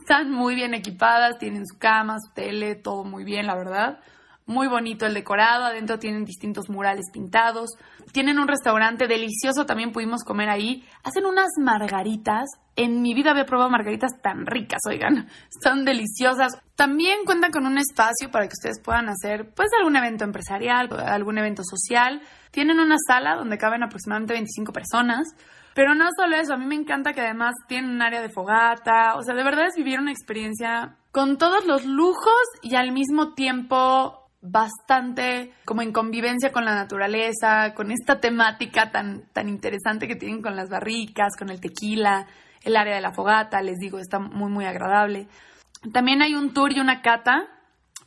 Están muy bien equipadas, tienen su cama, su tele, todo muy bien, la verdad. Muy bonito el decorado, adentro tienen distintos murales pintados. Tienen un restaurante delicioso, también pudimos comer ahí. Hacen unas margaritas. En mi vida había probado margaritas tan ricas, oigan. Son deliciosas. También cuentan con un espacio para que ustedes puedan hacer pues algún evento empresarial, algún evento social. Tienen una sala donde caben aproximadamente 25 personas. Pero no solo eso, a mí me encanta que además tienen un área de fogata. O sea, de verdad es vivir una experiencia con todos los lujos y al mismo tiempo bastante como en convivencia con la naturaleza, con esta temática tan, tan interesante que tienen con las barricas, con el tequila, el área de la fogata, les digo, está muy, muy agradable. También hay un tour y una cata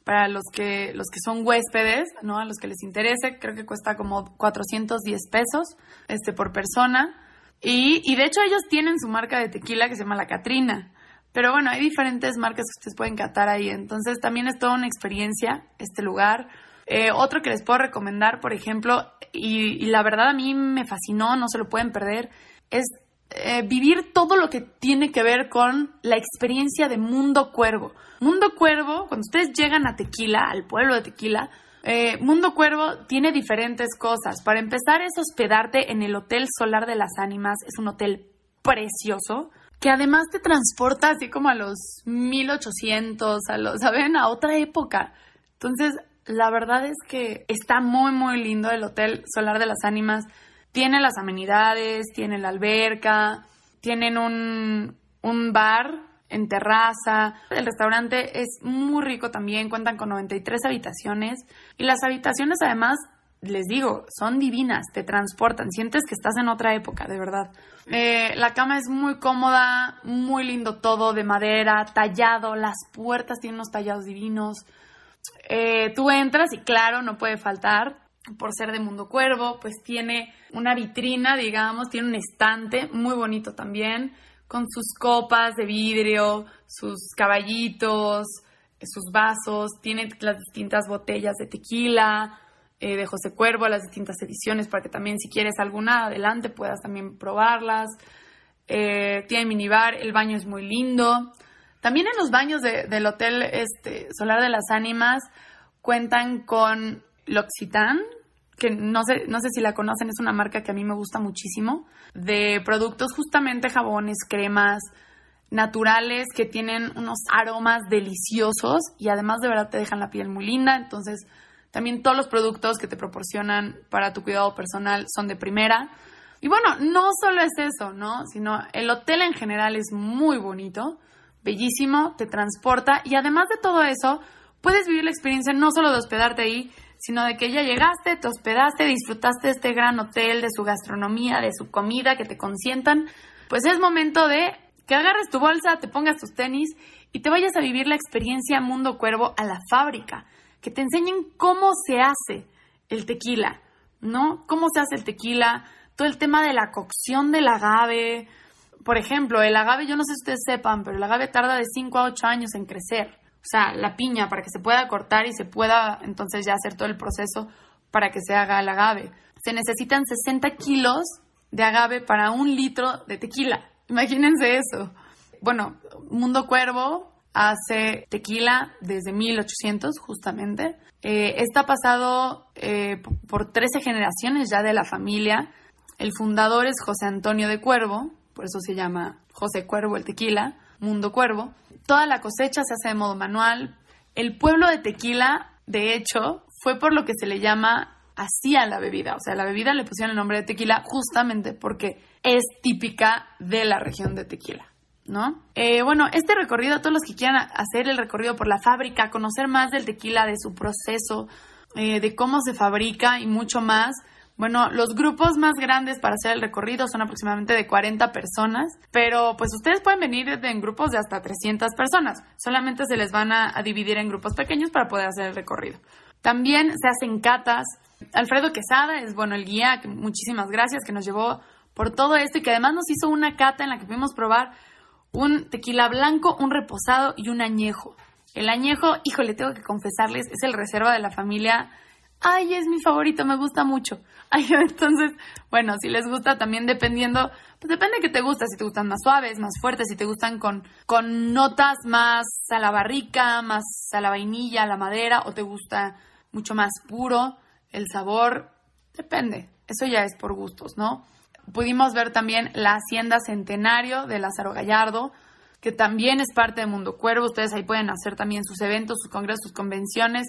para los que, los que son huéspedes, ¿no? A los que les interese, creo que cuesta como 410 pesos este, por persona. Y, y de hecho ellos tienen su marca de tequila que se llama La Catrina. Pero bueno, hay diferentes marcas que ustedes pueden catar ahí. Entonces también es toda una experiencia este lugar. Eh, otro que les puedo recomendar, por ejemplo, y, la verdad a mí me fascinó, no se lo pueden perder, es eh, vivir todo lo que tiene que ver con la experiencia de Mundo Cuervo. Mundo Cuervo, cuando ustedes llegan a Tequila, al pueblo de Tequila, eh, Mundo Cuervo tiene diferentes cosas. Para empezar es hospedarte en el Hotel Solar de las Ánimas. Es un hotel precioso que además te transporta así como a los 1800, a los, ¿saben? A otra época. Entonces, la verdad es que está muy, muy lindo el Hotel Solar de las Ánimas. Tiene las amenidades, tiene la alberca, tienen un, un bar en terraza. El restaurante es muy rico también, cuentan con 93 habitaciones y las habitaciones además, les digo, son divinas, te transportan, sientes que estás en otra época, de verdad. Eh, la cama es muy cómoda, muy lindo todo, de madera, tallado, las puertas tienen unos tallados divinos. Eh, tú entras y claro, no puede faltar, por ser de Mundo Cuervo, pues tiene una vitrina, digamos, tiene un estante muy bonito también, con sus copas de vidrio, sus caballitos, sus vasos, tiene las distintas botellas de tequila, eh, de José Cuervo, las distintas ediciones, para que también si quieres alguna adelante puedas también probarlas. Eh, tiene minibar, el baño es muy lindo. También en los baños del Hotel este, Solar de las Ánimas cuentan con L'Occitane, que no sé, no sé si la conocen, es una marca que a mí me gusta muchísimo, de productos justamente jabones, cremas naturales que tienen unos aromas deliciosos y además de verdad te dejan la piel muy linda. Entonces, también todos los productos que te proporcionan para tu cuidado personal son de primera. Y bueno, no solo es eso, ¿no? Sino el hotel en general es muy bonito, bellísimo, te transporta y además de todo eso, puedes vivir la experiencia no solo de hospedarte ahí, sino de que ya llegaste, te hospedaste, disfrutaste de este gran hotel, de su gastronomía, de su comida, que te consientan, pues es momento de que agarres tu bolsa, te pongas tus tenis y te vayas a vivir la experiencia Mundo Cuervo a la fábrica, que te enseñen cómo se hace el tequila, ¿no? Cómo se hace el tequila, todo el tema de la cocción del agave. Por ejemplo, el agave, yo no sé si ustedes sepan, pero el agave tarda de 5 a 8 años en crecer o sea, la piña para que se pueda cortar y se pueda entonces ya hacer todo el proceso para que se haga el agave. Se necesitan 60 kilos de agave para un litro de tequila. Imagínense eso. Bueno, Mundo Cuervo hace tequila desde 1800 justamente. Eh, está pasado eh, por 13 generaciones ya de la familia. El fundador es José Antonio de Cuervo, por eso se llama José Cuervo el tequila. Mundo Cuervo. Toda la cosecha se hace de modo manual. El pueblo de Tequila, de hecho, fue por lo que se le llama así a la bebida. O sea, la bebida le pusieron el nombre de tequila justamente porque es típica de la región de Tequila. ¿No? Eh, bueno, este recorrido, todos los que quieran hacer el recorrido por la fábrica, conocer más del tequila, de su proceso, eh, de cómo se fabrica y mucho más, bueno, los grupos más grandes para hacer el recorrido son aproximadamente de 40 personas, pero pues ustedes pueden venir en grupos de hasta 300 personas. Solamente se les van a, dividir en grupos pequeños para poder hacer el recorrido. También se hacen catas. Alfredo Quesada es, bueno, el guía, muchísimas gracias, que nos llevó por todo esto y que además nos hizo una cata en la que pudimos probar un tequila blanco, un reposado y un añejo. El añejo, híjole, tengo que confesarles, es el reserva de la familia ay, es mi favorito, me gusta mucho. Ay, entonces, bueno, si les gusta también dependiendo, pues depende de qué te gusta, si te gustan más suaves, más fuertes, si te gustan con, con notas más a la barrica, más a la vainilla, a la madera, o te gusta mucho más puro, el sabor, depende, eso ya es por gustos, ¿no? Pudimos ver también la Hacienda Centenario de Lázaro Gallardo, que también es parte de Mundo Cuervo. Ustedes ahí pueden hacer también sus eventos, sus congresos, sus convenciones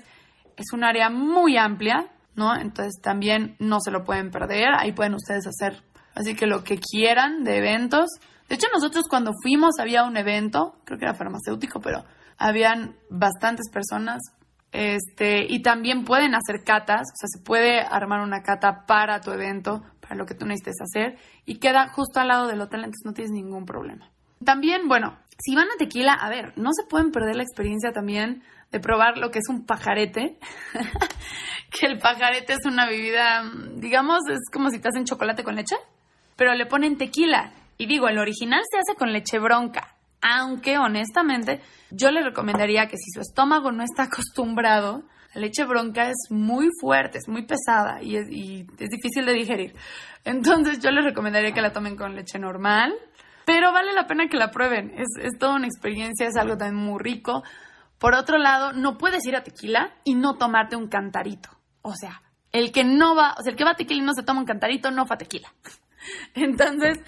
es un área muy amplia, ¿no? Entonces también no se lo pueden perder, ahí pueden ustedes hacer así que lo que quieran de eventos. De hecho, nosotros cuando fuimos había un evento, creo que era farmacéutico, pero habían bastantes personas. Este, y también pueden hacer catas, o sea, se puede armar una cata para tu evento, para lo que tú necesites hacer, y queda justo al lado del hotel, entonces no tienes ningún problema. También, bueno, si van a tequila, a ver, no se pueden perder la experiencia también de probar lo que es un pajarete, que el pajarete es una bebida, digamos, es como si te hacen chocolate con leche, pero le ponen tequila. Y digo, el original se hace con leche bronca, aunque honestamente yo le recomendaría que si su estómago no está acostumbrado La leche bronca es muy fuerte, es muy pesada y es, y es difícil de digerir. Entonces yo les recomendaría que la tomen con leche normal, pero vale la pena que la prueben. Es, es toda una experiencia, es algo también muy rico. Por otro lado, no puedes ir a tequila y no tomarte un cantarito. O sea, el que no va, o sea, el que va a tequila y no se toma un cantarito, no fue a tequila. Entonces,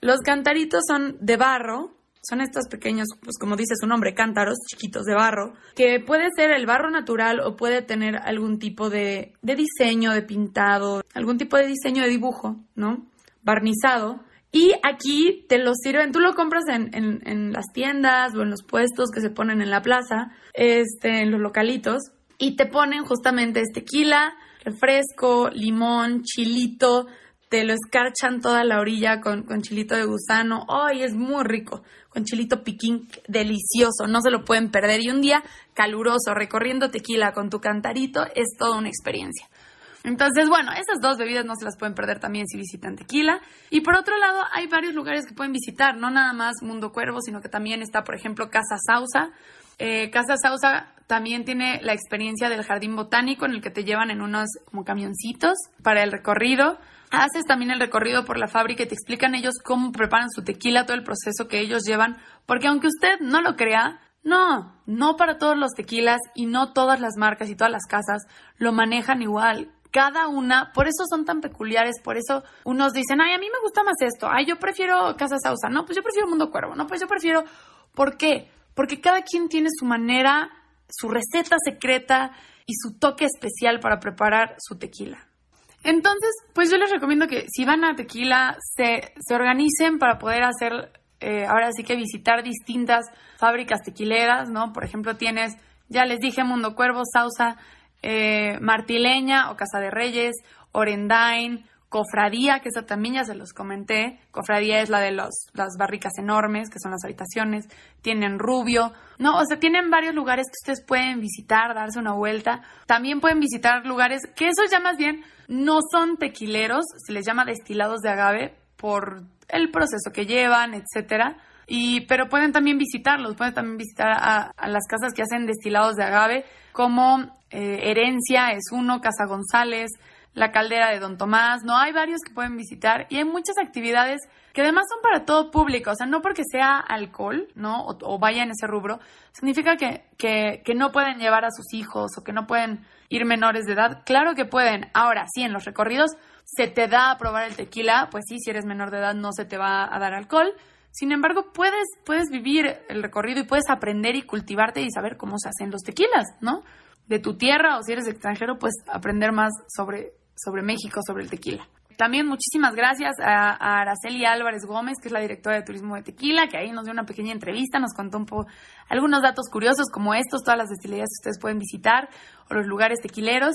los cantaritos son de barro, son estos pequeños, pues como dice su nombre, cántaros chiquitos de barro, que puede ser el barro natural o puede tener algún tipo de, de diseño, de pintado, algún tipo de diseño de dibujo, ¿no? Barnizado. Y aquí te lo sirven, tú lo compras en, en, en, las tiendas o en los puestos que se ponen en la plaza, este, en los localitos, y te ponen justamente este tequila, refresco, limón, chilito, te lo escarchan toda la orilla con, con chilito de gusano. ¡Ay, es muy rico! Con chilito piquín, delicioso, no se lo pueden perder. Y un día caluroso, recorriendo tequila con tu cantarito, es toda una experiencia. Entonces, bueno, esas dos bebidas no se las pueden perder también si visitan Tequila. Y por otro lado, hay varios lugares que pueden visitar, no nada más Mundo Cuervo, sino que también está, por ejemplo, Casa Sausa. Eh, Casa Sausa también tiene la experiencia del jardín botánico en el que te llevan en unos como camioncitos para el recorrido. Haces también el recorrido por la fábrica y te explican ellos cómo preparan su tequila, todo el proceso que ellos llevan, porque aunque usted no lo crea, no, no para todos los tequilas y no todas las marcas y todas las casas lo manejan igual. Cada una, por eso son tan peculiares, por eso unos dicen, ay, a mí me gusta más esto, ay, yo prefiero Casa Sausa, no, pues yo prefiero Mundo Cuervo, no, pues yo prefiero, ¿por qué? Porque cada quien tiene su manera, su receta secreta y su toque especial para preparar su tequila. Entonces, pues yo les recomiendo que si van a Tequila, se, se organicen para poder hacer, eh, ahora sí que visitar distintas fábricas tequileras, ¿no? Por ejemplo, tienes, ya les dije, Mundo Cuervo, Sausa, eh, Martileña o Casa de Reyes, Orendain, Cofradía, que esa también ya se los comenté. Cofradía es la de los, las barricas enormes, que son las habitaciones. Tienen Rubio. No, o sea, tienen varios lugares que ustedes pueden visitar, darse una vuelta. También pueden visitar lugares que esos ya más bien no son tequileros, se les llama destilados de agave por el proceso que llevan, etcétera. Y, pero pueden también visitarlos, pueden también visitar a, las casas que hacen destilados de agave, como eh, Herencia es uno, Casa González, la caldera de Don Tomás, no hay varios que pueden visitar y hay muchas actividades que además son para todo público, o sea, no porque sea alcohol, ¿no? O, vaya en ese rubro, significa que, que, que, no pueden llevar a sus hijos o que no pueden ir menores de edad. Claro que pueden. Ahora, sí, en los recorridos se te da a probar el tequila, pues sí, si eres menor de edad no se te va a dar alcohol. Sin embargo, puedes, puedes vivir el recorrido y puedes aprender y cultivarte y saber cómo se hacen los tequilas, ¿no? De tu tierra o si eres extranjero, pues aprender más sobre sobre México, sobre el tequila. También muchísimas gracias a, Araceli Álvarez Gómez, que es la directora de turismo de tequila, que ahí nos dio una pequeña entrevista, nos contó un poco algunos datos curiosos como estos, todas las destilerías que ustedes pueden visitar o los lugares tequileros.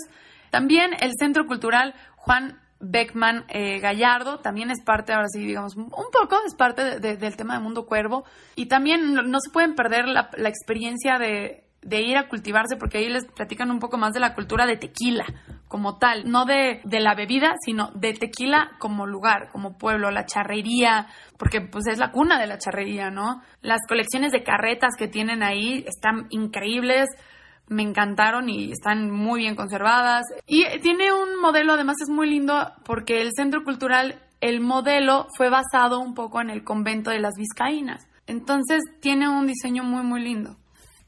También el Centro Cultural Juan Beckman eh, Gallardo también es parte, ahora sí, digamos, un poco es parte de, de, del tema de Mundo Cuervo. Y también no, no se pueden perder la, la experiencia de, de ir a cultivarse porque ahí les platican un poco más de la cultura de tequila como tal, no de, de, la bebida, sino de tequila como lugar, como pueblo, la charrería, porque pues es la cuna de la charrería, ¿no? Las colecciones de carretas que tienen ahí están increíbles, me encantaron y están muy bien conservadas. Y tiene un modelo, además es muy lindo porque el centro cultural, el modelo fue basado un poco en el convento de las Vizcaínas. Entonces tiene un diseño muy, muy lindo.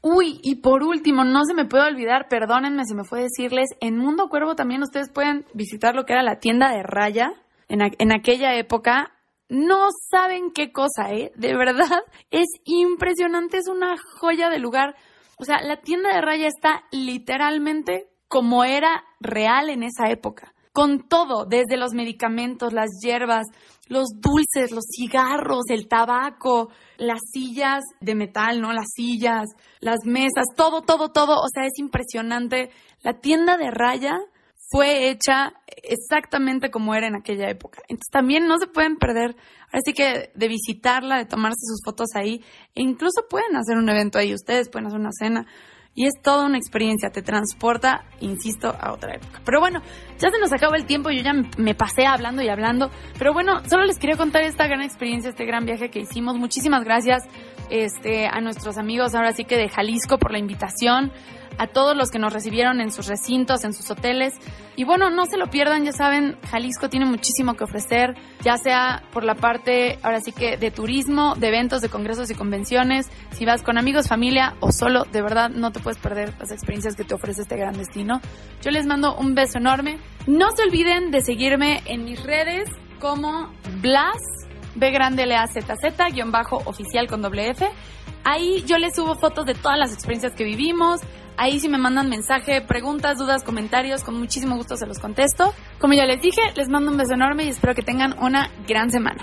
Uy, y por último, no se me puede olvidar, perdónenme si me fue decirles, en Mundo Cuervo también ustedes pueden visitar lo que era la tienda de raya en, en aquella época. No saben qué cosa, ¿eh? De verdad, es impresionante, es una joya de lugar. O sea, la tienda de raya está literalmente como era real en esa época. Con todo, desde los medicamentos, las hierbas, los dulces, los cigarros, el tabaco, las sillas de metal, ¿no? Las sillas, las mesas, todo, todo, todo. O sea, es impresionante. La tienda de raya fue hecha exactamente como era en aquella época. Entonces también no se pueden perder, así que de visitarla, de tomarse sus fotos ahí, e incluso pueden hacer un evento ahí, ustedes pueden hacer una cena. Y es toda una experiencia, te transporta, insisto, a otra época. Pero bueno, ya se nos acabó el tiempo, yo ya me pasé hablando y hablando. Pero bueno, solo les quería contar esta gran experiencia, este gran viaje que hicimos. Muchísimas gracias este, a nuestros amigos ahora sí que de Jalisco por la invitación, a todos los que nos recibieron en sus recintos, en sus hoteles. Y bueno, no se lo pierdan, ya saben, Jalisco tiene muchísimo que ofrecer, ya sea por la parte, ahora sí que de turismo, de eventos, de congresos y convenciones. Si vas con amigos, familia o solo, de verdad no te puedes perder las experiencias que te ofrece este gran destino. Yo les mando un beso enorme. No se olviden de seguirme en mis redes como Blas, B grande L A Z Z, guion bajo oficial con doble F. Ahí yo les subo fotos de todas las experiencias que vivimos. Ahí si me mandan mensaje, preguntas, dudas, comentarios, con muchísimo gusto se los contesto. Como ya les dije, les mando un beso enorme y espero que tengan una gran semana.